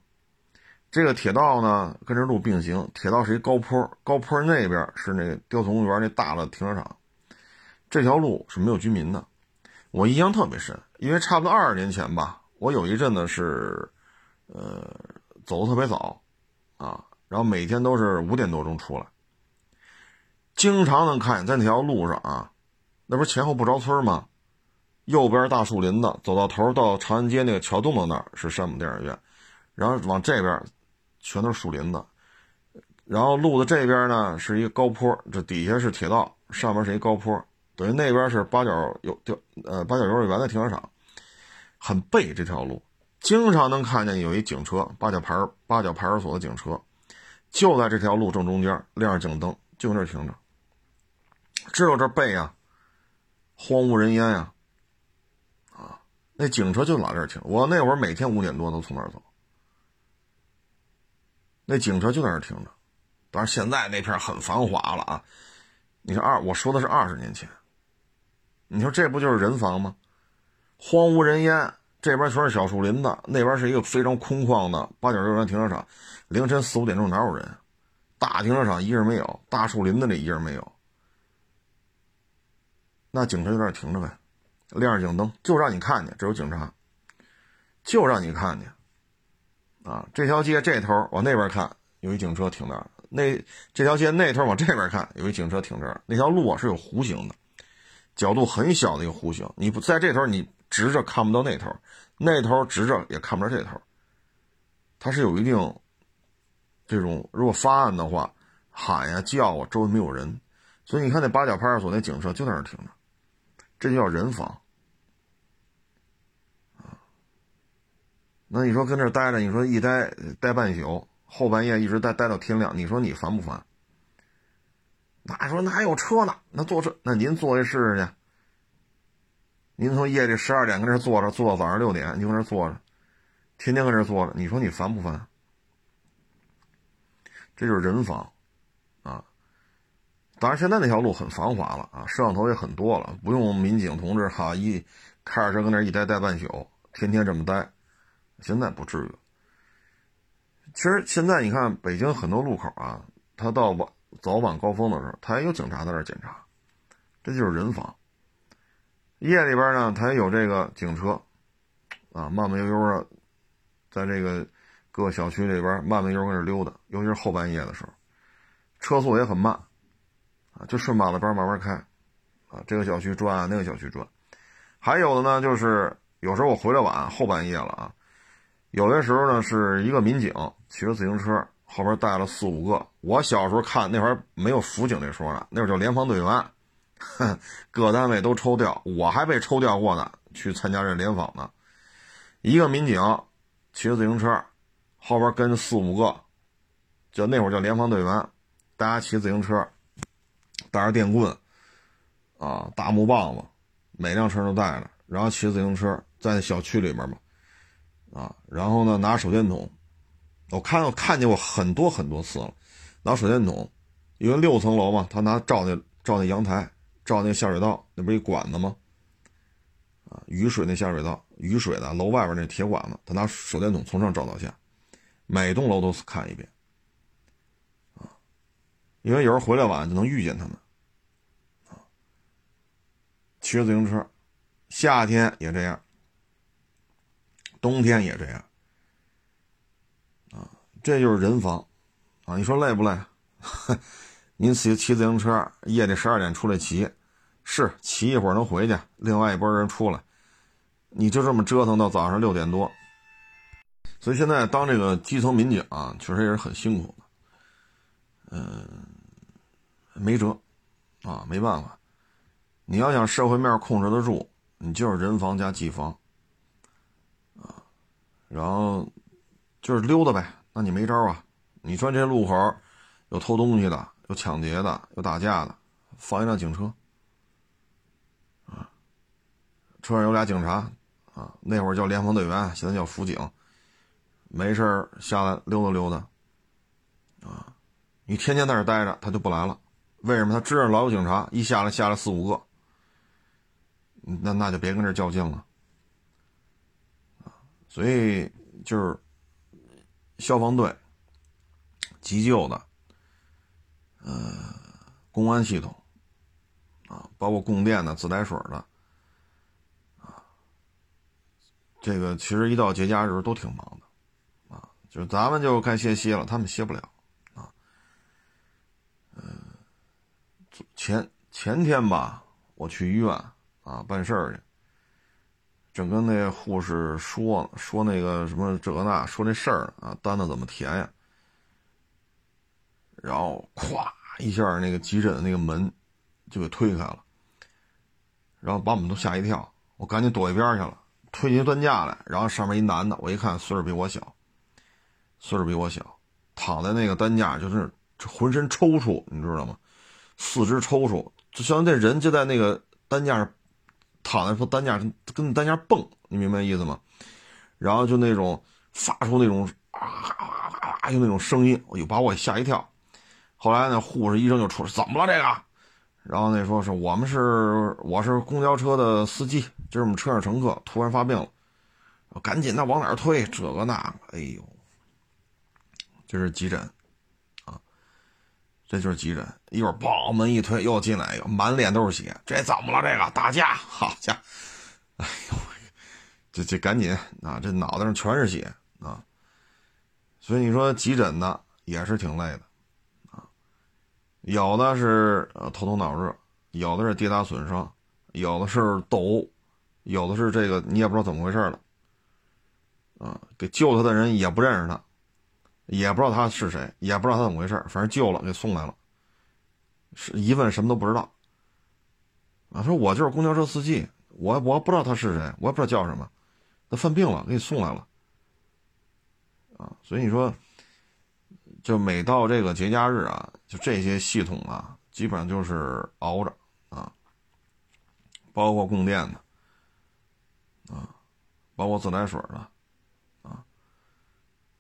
Speaker 1: 这个铁道呢跟这路并行，铁道是一高坡，高坡那边是那个雕塑公园那大的停车场，这条路是没有居民的，我印象特别深，因为差不多二十年前吧，我有一阵子是。呃，走的特别早，啊，然后每天都是五点多钟出来，经常能看见在那条路上啊，那不是前后不着村吗？右边大树林子，走到头到长安街那个桥洞子那儿是山姆电影院，然后往这边全都是树林子，然后路的这边呢是一个高坡，这底下是铁道，上面是一高坡，等于那边是八角有就呃八角幼儿园的停车场，很背这条路，经常能看见有一警车，八角牌八角派出所的警车，就在这条路正中间亮着警灯，就那儿停着，知道这背呀，荒无人烟呀。啊那警车就老这儿停，我那会儿每天五点多都从那儿走。那警车就在那停着，当然现在那片很繁华了啊。你说二，我说的是二十年前。你说这不就是人防吗？荒无人烟，这边全是小树林子，那边是一个非常空旷的八角幼儿园停车场。凌晨四五点钟哪有人？大停车场一人没有，大树林子里一人没有。那警车就在那停着呗。亮着警灯，就让你看见，这有警察，就让你看见，啊，这条街这头往那边看，有一警车停那儿；那这条街那头往这边看，有一警车停这儿。那条路啊是有弧形的，角度很小的一个弧形，你不在这头，你直着看不到那头；那头直着也看不着这头。它是有一定这种，如果发案的话，喊呀叫啊，周围没有人，所以你看那八角派出所那警车就在那儿停着，这就叫人防。那你说跟这待着，你说一待待半宿，后半夜一直待待到天亮，你说你烦不烦？那说那还有车呢，那坐车，那您坐一试试去。您从夜里十二点跟这坐着，坐到早上六点，你搁这坐着，天天搁这坐着，你说你烦不烦？这就是人防啊。当然现在那条路很繁华了啊，摄像头也很多了，不用民警同志哈一开着车跟那一待待半宿，天天这么待。现在不至于。其实现在你看北京很多路口啊，他到晚早晚高峰的时候，他也有警察在那检查，这就是人防。夜里边呢，他也有这个警车，啊，慢慢悠悠的，在这个各小区里边慢慢悠悠跟这溜达，尤其是后半夜的时候，车速也很慢，啊，就顺马路边慢慢开，啊，这个小区转，那个小区转。还有的呢，就是有时候我回来晚，后半夜了啊。有的时候呢，是一个民警骑着自行车，后边带了四五个。我小时候看那会儿没有辅警这说呢，那会儿叫联防队员，各单位都抽调，我还被抽调过呢，去参加这联防呢。一个民警骑着自行车，后边跟着四五个，就那会儿叫联防队员，大家骑自行车，带着电棍，啊，大木棒子，每辆车都带着，然后骑自行车在小区里边嘛。啊，然后呢，拿手电筒，我看我看见过很多很多次了，拿手电筒，因为六层楼嘛，他拿照那照那阳台，照那下水道，那不是一管子吗？啊，雨水那下水道，雨水的楼外边那铁管子，他拿手电筒从上照到下，每栋楼都看一遍，啊，因为有时候回来晚就能遇见他们，啊，骑着自行车，夏天也这样。冬天也这样，啊，这就是人防，啊，你说累不累？您骑骑自行车，夜里十二点出来骑，是骑一会儿能回去，另外一拨人出来，你就这么折腾到早上六点多。所以现在当这个基层民警啊，确实也是很辛苦的，嗯，没辙，啊，没办法，你要想社会面控制得住，你就是人防加技防。然后就是溜达呗，那你没招啊？你说这路口有偷东西的，有抢劫的，有打架的，放一辆警车啊，车上有俩警察啊，那会儿叫联防队员，现在叫辅警，没事下来溜达溜达啊。你天天在这待着，他就不来了。为什么？他知道老有警察，一下来下来四五个，那那就别跟这较劲了。所以就是消防队、急救的、呃公安系统啊，包括供电的、自来水的啊，这个其实一到节假日都挺忙的啊，就是咱们就该歇歇了，他们歇不了啊。嗯，前前天吧，我去医院啊办事儿去。正跟那护士说说那个什么这个那说这事儿啊，单子怎么填呀？然后咵一下，那个急诊的那个门就给推开了，然后把我们都吓一跳。我赶紧躲一边去了，推进担架来，然后上面一男的，我一看岁数比我小，岁数比我小，躺在那个担架就是浑身抽搐，你知道吗？四肢抽搐，就像这人就在那个担架上躺在说担架上跟担架蹦，你明白意思吗？然后就那种发出那种啊啊啊就那种声音，哎呦把我吓一跳。后来呢，护士医生就出来，怎么了这个？然后那说是我们是我是公交车的司机，这是我们车上乘客突然发病了，赶紧的往哪推这个那个，哎呦，这是急诊啊，这就是急诊。一会儿嘣门一推，又进来一个，满脸都是血，这怎么了？这个打架？好家伙，哎呦，这这赶紧啊，这脑袋上全是血啊，所以你说急诊的也是挺累的啊。有的是呃头痛脑热，有的是跌打损伤，有的是抖，有的是这个你也不知道怎么回事了，啊，给救他的人也不认识他，也不知道他是谁，也不知道他怎么回事，反正救了给送来了，是一问什么都不知道，啊，说我就是公交车司机，我我不知道他是谁，我也不知道叫什么，他犯病了给你送来了，啊，所以你说。就每到这个节假日啊，就这些系统啊，基本上就是熬着啊，包括供电的啊，包括自来水的啊。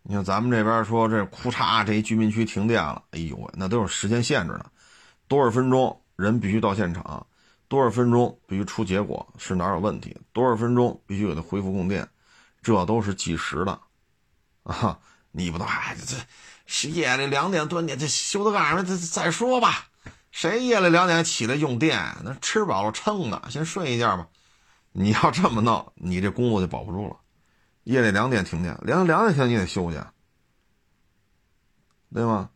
Speaker 1: 你看咱们这边说这库嚓，这一居民区停电了，哎呦喂，那都有时间限制的，多少分钟人必须到现场，多少分钟必须出结果是哪有问题，多少分钟必须给它恢复供电，这都是计时的啊。你不能哎这。是夜里两点断电，这修的干什么？这再说吧。谁夜里两点起来用电？那吃饱了撑的，先睡一觉吧。你要这么闹，你这工作就保不住了。夜里两点停电，两两点停你得休去，对吗？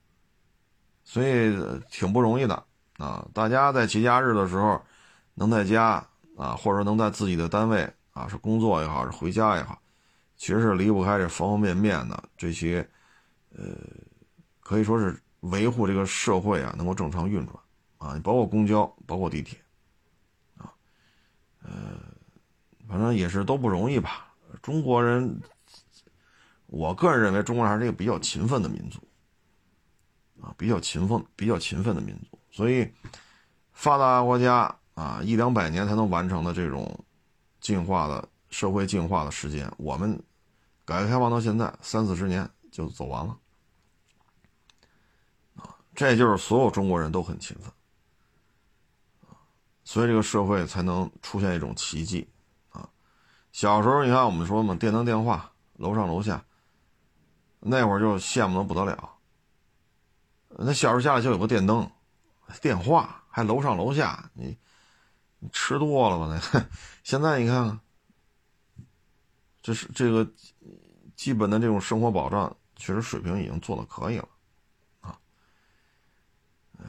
Speaker 1: 所以挺不容易的啊。大家在节假日的时候，能在家啊，或者能在自己的单位啊，是工作也好，是回家也好，其实是离不开这方方面面的这些。呃，可以说是维护这个社会啊，能够正常运转啊，包括公交，包括地铁，啊，呃，反正也是都不容易吧。中国人，我个人认为中国人还是一个比较勤奋的民族，啊，比较勤奋、比较勤奋的民族。所以，发达国家啊，一两百年才能完成的这种进化的社会进化的时间，我们改革开放到现在三四十年就走完了啊。这就是所有中国人都很勤奋，所以这个社会才能出现一种奇迹，啊，小时候你看我们说嘛，电灯电话，楼上楼下，那会儿就羡慕的不得了。那小时候家里就有个电灯，电话还楼上楼下，你你吃多了吧？那现在你看看，这是这个基本的这种生活保障，确实水平已经做的可以了啊。嗯。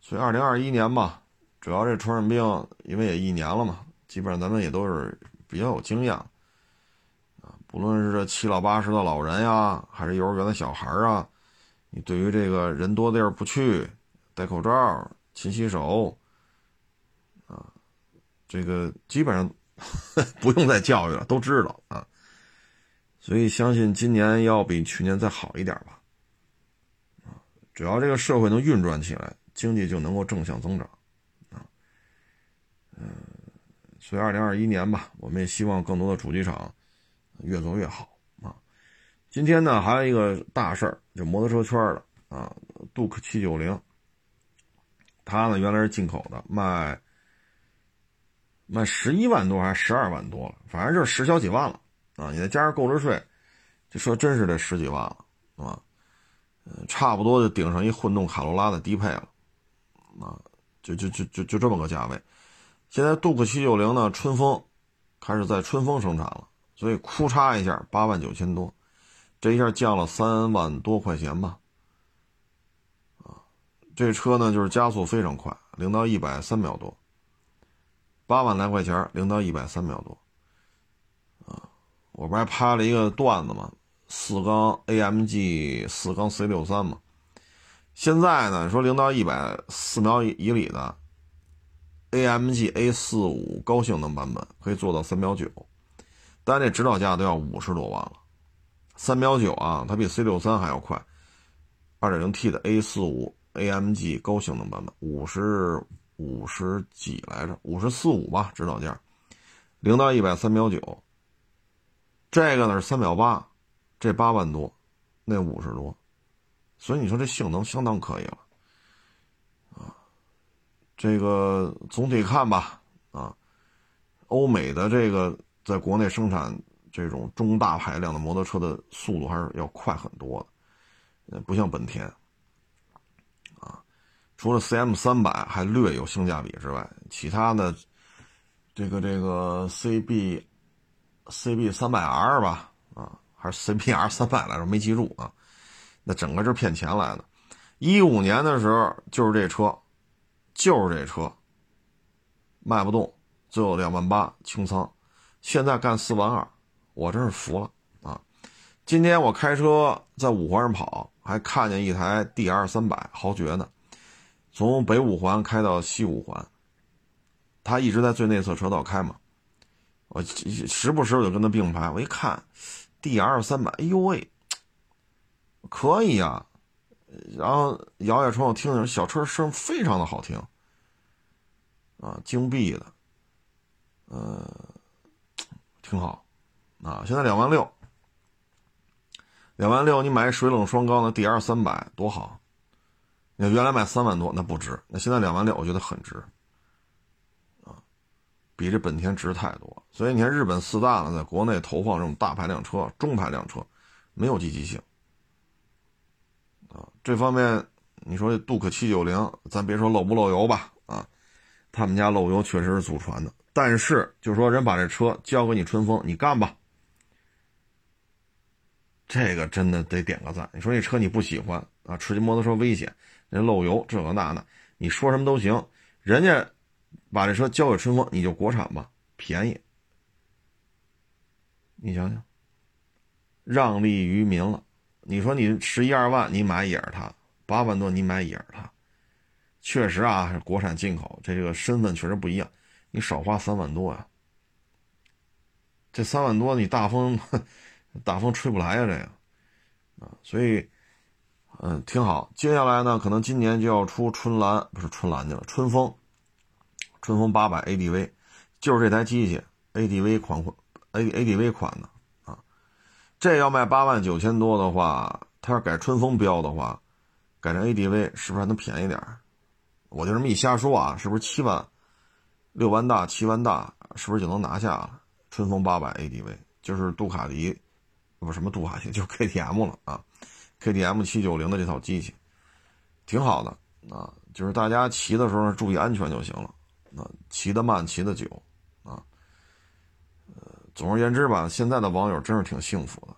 Speaker 1: 所以，二零二一年吧，主要这传染病，因为也一年了嘛，基本上咱们也都是比较有经验啊。不论是这七老八十的老人呀，还是幼儿园的小孩啊，你对于这个人多的地儿不去，戴口罩、勤洗手，啊，这个基本上 不用再教育了，都知道啊。所以，相信今年要比去年再好一点吧。啊，只要这个社会能运转起来。经济就能够正向增长，啊，嗯，所以二零二一年吧，我们也希望更多的主机厂越做越好。今天呢，还有一个大事儿，就摩托车圈的啊，杜克七九零，它呢原来是进口的，卖卖十一万多还是十二万多了，反正就是十小几万了啊。你再加上购置税，就说真是得十几万了啊，嗯，差不多就顶上一混动卡罗拉的低配了。啊，就就就就就这么个价位。现在杜克七九零呢，春风开始在春风生产了，所以哭嚓一下八万九千多，这一下降了三万多块钱吧。啊，这车呢就是加速非常快，零到一百三秒多，八万来块钱，零到一百三秒多。啊，我不还拍了一个段子吗？四缸 AMG 四缸 C 六三嘛。现在呢，说零到一百四秒以里的 AMG A 四五高性能版本可以做到三秒九，但这指导价都要五十多万了。三秒九啊，它比 C 六三还要快。二点零 T 的 A 四五 AMG 高性能版本，五十五十几来着，五十四五吧，指导价，零到一百三秒九。这个呢是三秒八，这八万多，那五十多，所以你说这性能相当可以了，啊，这个总体看吧，啊，欧美的这个在国内生产。这种中大排量的摩托车的速度还是要快很多的，不像本田，啊，除了 CM 三百还略有性价比之外，其他的这个这个 CB CB 三百 R 吧，啊，还是 CBR 三百来着，没记住啊，那整个就是骗钱来的。一五年的时候就是这车，就是这车卖不动，最后两万八清仓，现在干四万二。我真是服了啊！今天我开车在五环上跑，还看见一台 DR 三百，豪爵的，从北五环开到西五环。他一直在最内侧车道开嘛，我时不时我就跟他并排。我一看，DR 三百，哎呦喂，可以呀！然后摇下窗户听听，小车声非常的好听，啊，金币的，呃，挺好。啊，现在两万六，两万六，你买水冷双缸的 DR 三百多好。你原来卖三万多，那不值。那现在两万六，我觉得很值，啊，比这本田值太多。所以你看，日本四大呢，在国内投放这种大排量车、中排量车，没有积极性，啊，这方面你说杜克七九零，咱别说漏不漏油吧，啊，他们家漏油确实是祖传的，但是就说人把这车交给你春风，你干吧。这个真的得点个赞。你说这车你不喜欢啊？吃骑摩托车危险，人漏油这个那的，你说什么都行。人家把这车交给春风，你就国产吧，便宜。你想想，让利于民了。你说你十一二万你买也是它，八万多你买也是它。确实啊，国产进口这个身份确实不一样。你少花三万多呀，这三万多你大风。大风吹不来呀，这个啊，所以嗯挺好。接下来呢，可能今年就要出春兰，不是春兰去了，春风，春风八百 ADV，就是这台机器 ADV 款款 A ADV 款的啊。这要卖八万九千多的话，它要改春风标的话，改成 ADV 是不是还能便宜点我就这么一瞎说啊，是不是七万六万大七万大，是不是就能拿下了？春风八百 ADV 就是杜卡迪。不什么杜卡迪，就 KTM 了啊，KTM 七九零的这套机器，挺好的啊，就是大家骑的时候注意安全就行了，啊，骑得慢，骑得久，啊，呃，总而言之吧，现在的网友真是挺幸福的，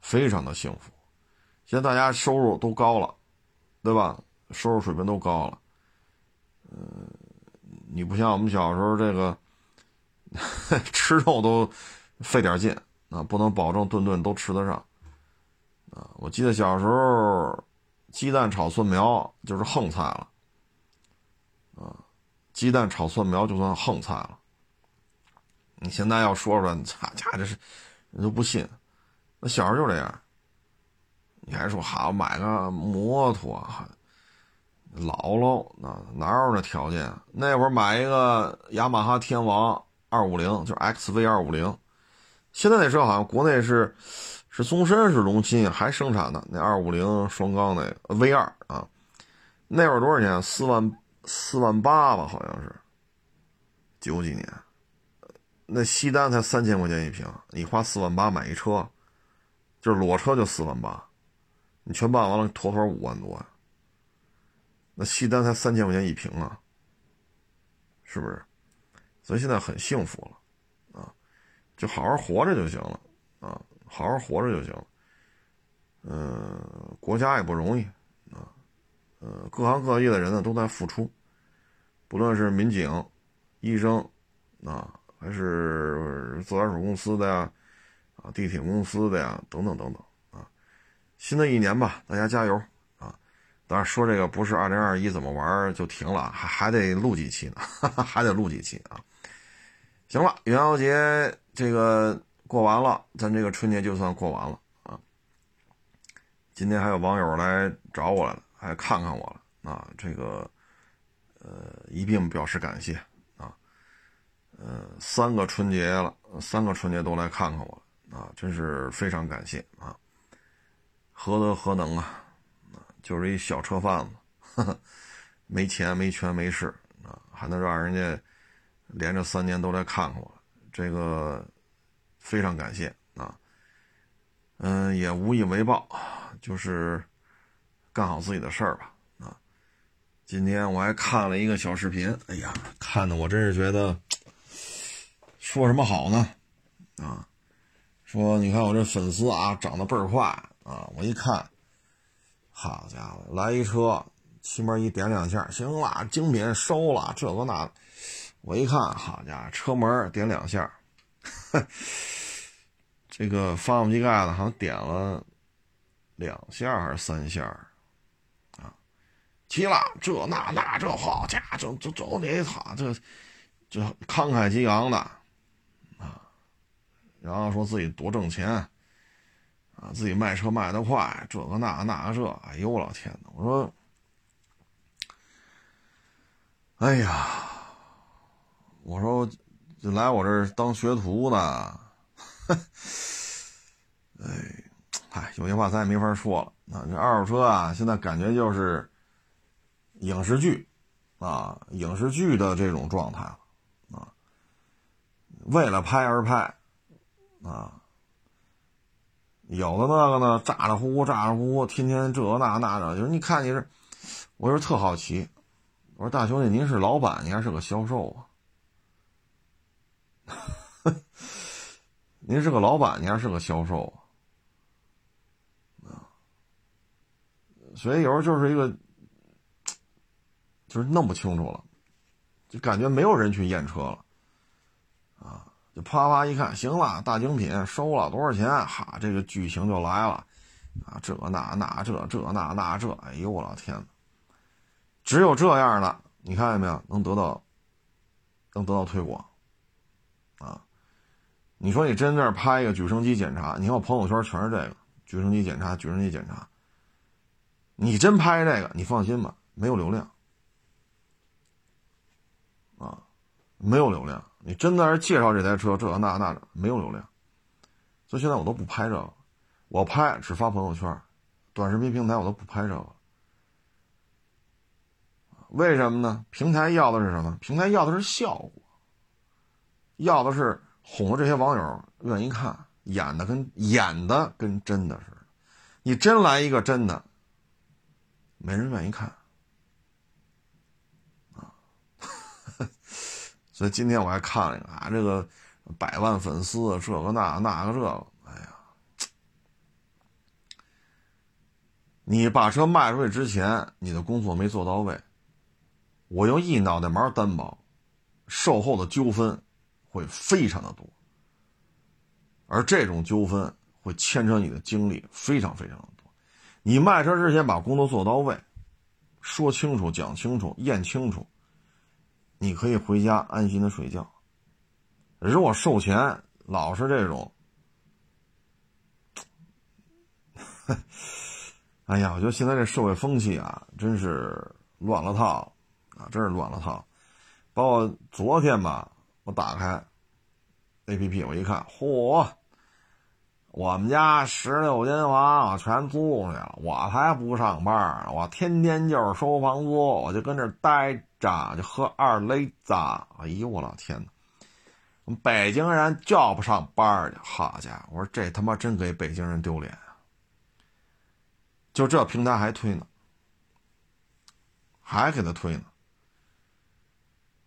Speaker 1: 非常的幸福，现在大家收入都高了，对吧？收入水平都高了，嗯，你不像我们小时候这个 吃肉都费点劲。啊，不能保证顿顿都吃得上，啊！我记得小时候，鸡蛋炒蒜苗就是横菜了，啊，鸡蛋炒蒜苗就算横菜了。你现在要说说，擦家这是，人都不信。那小时候就这样，你还说好买个摩托，姥姥那哪有那条件？那会儿买一个雅马哈天王二五零，就是 XV 二五零。现在那车好像国内是，是宗申是龙鑫还生产的那二五零双缸那 V 二啊，那会儿多少钱？四万四万八吧，好像是。九几年，那西单才三千块钱一平，你花四万八买一车，就是裸车就四万八，你全办完了，妥妥五万多呀。那西单才三千块钱一平啊，是不是？所以现在很幸福了。就好好活着就行了，啊，好好活着就行了。嗯，国家也不容易，啊，呃，各行各业的人呢都在付出，不论是民警、医生啊，还是自来水公司的呀，啊，地铁公司的呀，等等等等啊。新的一年吧，大家加油啊！当然说这个不是二零二一怎么玩就停了，还还得录几期呢，还得录几期啊。行了，元宵节这个过完了，咱这个春节就算过完了啊。今天还有网友来找我来了。还看看我了啊！这个，呃，一并表示感谢啊。呃，三个春节了，三个春节都来看看我了啊，真是非常感谢啊！何德何能啊！就是一小车贩子，没钱、没权、没势啊，还能让人家连着三年都来看看我，这个非常感谢啊。嗯，也无以为报，就是。干好自己的事儿吧，啊！今天我还看了一个小视频，哎呀，看的我真是觉得说什么好呢？啊，说你看我这粉丝啊，涨得倍儿快啊！我一看，好家伙，来一车，起码一点两下，行了，精品收了，这个那，我一看，好家伙，车门点两下，这个发动机盖子好像点了两下还是三下？啊齐了，这那那这好家伙，这这这得他这这慷慨激昂的啊，然后说自己多挣钱啊，自己卖车卖的快，这个那那个这，哎呦我老天呐，我说，哎呀，我说就来我这儿当学徒呢，哎，嗨，有些话咱也没法说了。那这二手车啊，现在感觉就是。影视剧，啊，影视剧的这种状态了，啊，为了拍而拍，啊，有的那个呢，咋咋呼呼，咋咋呼呼，天天这那那的，就是你看你是，我是特好奇，我说大兄弟，您是老板，您还是个销售啊？您是个老板，您还是个销售啊？所以有时候就是一个。就是弄不清楚了，就感觉没有人去验车了，啊，就啪啪一看，行了，大精品收了多少钱？哈，这个剧情就来了，啊，这那那这这那那这，哎呦我老天，只有这样的，你看见没有？能得到，能得到推广，啊，你说你真在这拍一个举升机检查，你看我朋友圈全是这个举升机检查，举升机检查，你真拍这个，你放心吧，没有流量。啊，没有流量。你真在这介绍这台车，这那那的，没有流量。所以现在我都不拍这个，我拍只发朋友圈，短视频平台我都不拍这个。为什么呢？平台要的是什么？平台要的是效果，要的是哄着这些网友愿意看，演的跟演的跟真的似的。你真来一个真的，没人愿意看啊。所以今天我还看了一个啊，这个百万粉丝，这个那那个这个，哎呀，你把车卖出去之前，你的工作没做到位，我用一脑袋毛担保，售后的纠纷会非常的多，而这种纠纷会牵扯你的精力非常非常的多。你卖车之前把工作做到位，说清楚、讲清楚、验清楚。你可以回家安心的睡觉。如果售前老是这种，哎呀，我觉得现在这社会风气啊，真是乱了套啊，真是乱了套。包括昨天吧，我打开 A P P，我一看，嚯！我们家十六间房全租出去了，我才不上班我天天就是收房租，我就跟这待着，就喝二雷子。哎呦我老天哪！北京人叫不上班去，好家伙！我说这他妈真给北京人丢脸啊！就这平台还推呢，还给他推呢，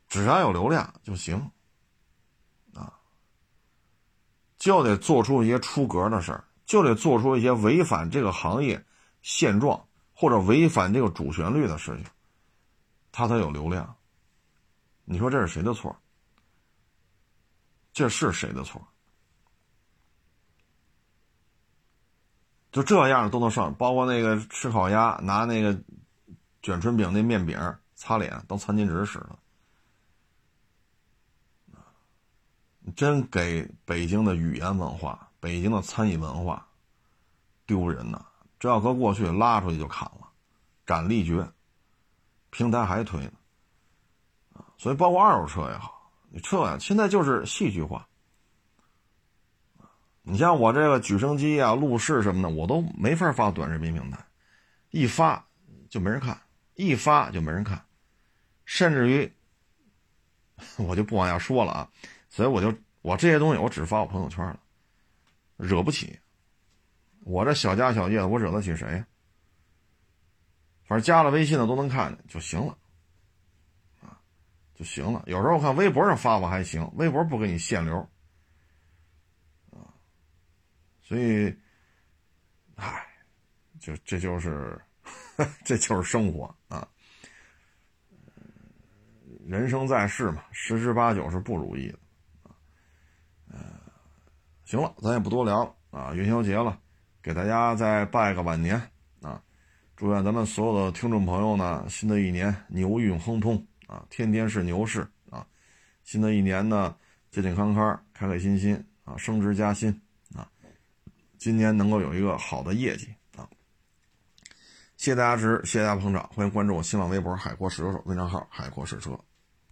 Speaker 1: 只要有流量就行。就得做出一些出格的事儿，就得做出一些违反这个行业现状、或者违反这个主旋律的事情，他才有流量。你说这是谁的错？这是谁的错？就这样都能上，包括那个吃烤鸭拿那个卷春饼那面饼擦脸当餐巾纸使的，真给北京的语言文化、北京的餐饮文化丢人呐！这要搁过去拉出去就砍了，斩立决，平台还推呢。所以包括二手车也好，你车呀，现在就是戏剧化。你像我这个举升机啊、路试什么的，我都没法发短视频平台，一发就没人看，一发就没人看，甚至于 我就不往下说了啊。所以我就我这些东西我只发我朋友圈了，惹不起。我这小家小业的，我惹得起谁呀？反正加了微信的都能看见就行了，啊，就行了。有时候我看微博上发发还行，微博不给你限流。啊所以，唉，就这就是，这就是生活啊。人生在世嘛，十之八九是不如意的。行了，咱也不多聊了啊。元宵节了，给大家再拜个晚年啊！祝愿咱们所有的听众朋友呢，新的一年牛运亨通啊，天天是牛市啊！新的一年呢，健健康康、开开心心啊，升职加薪啊。今年能够有一个好的业绩啊！谢谢大家支持，谢谢大家捧场，欢迎关注我新浪微博“海阔试车手”微账号“海阔试车”。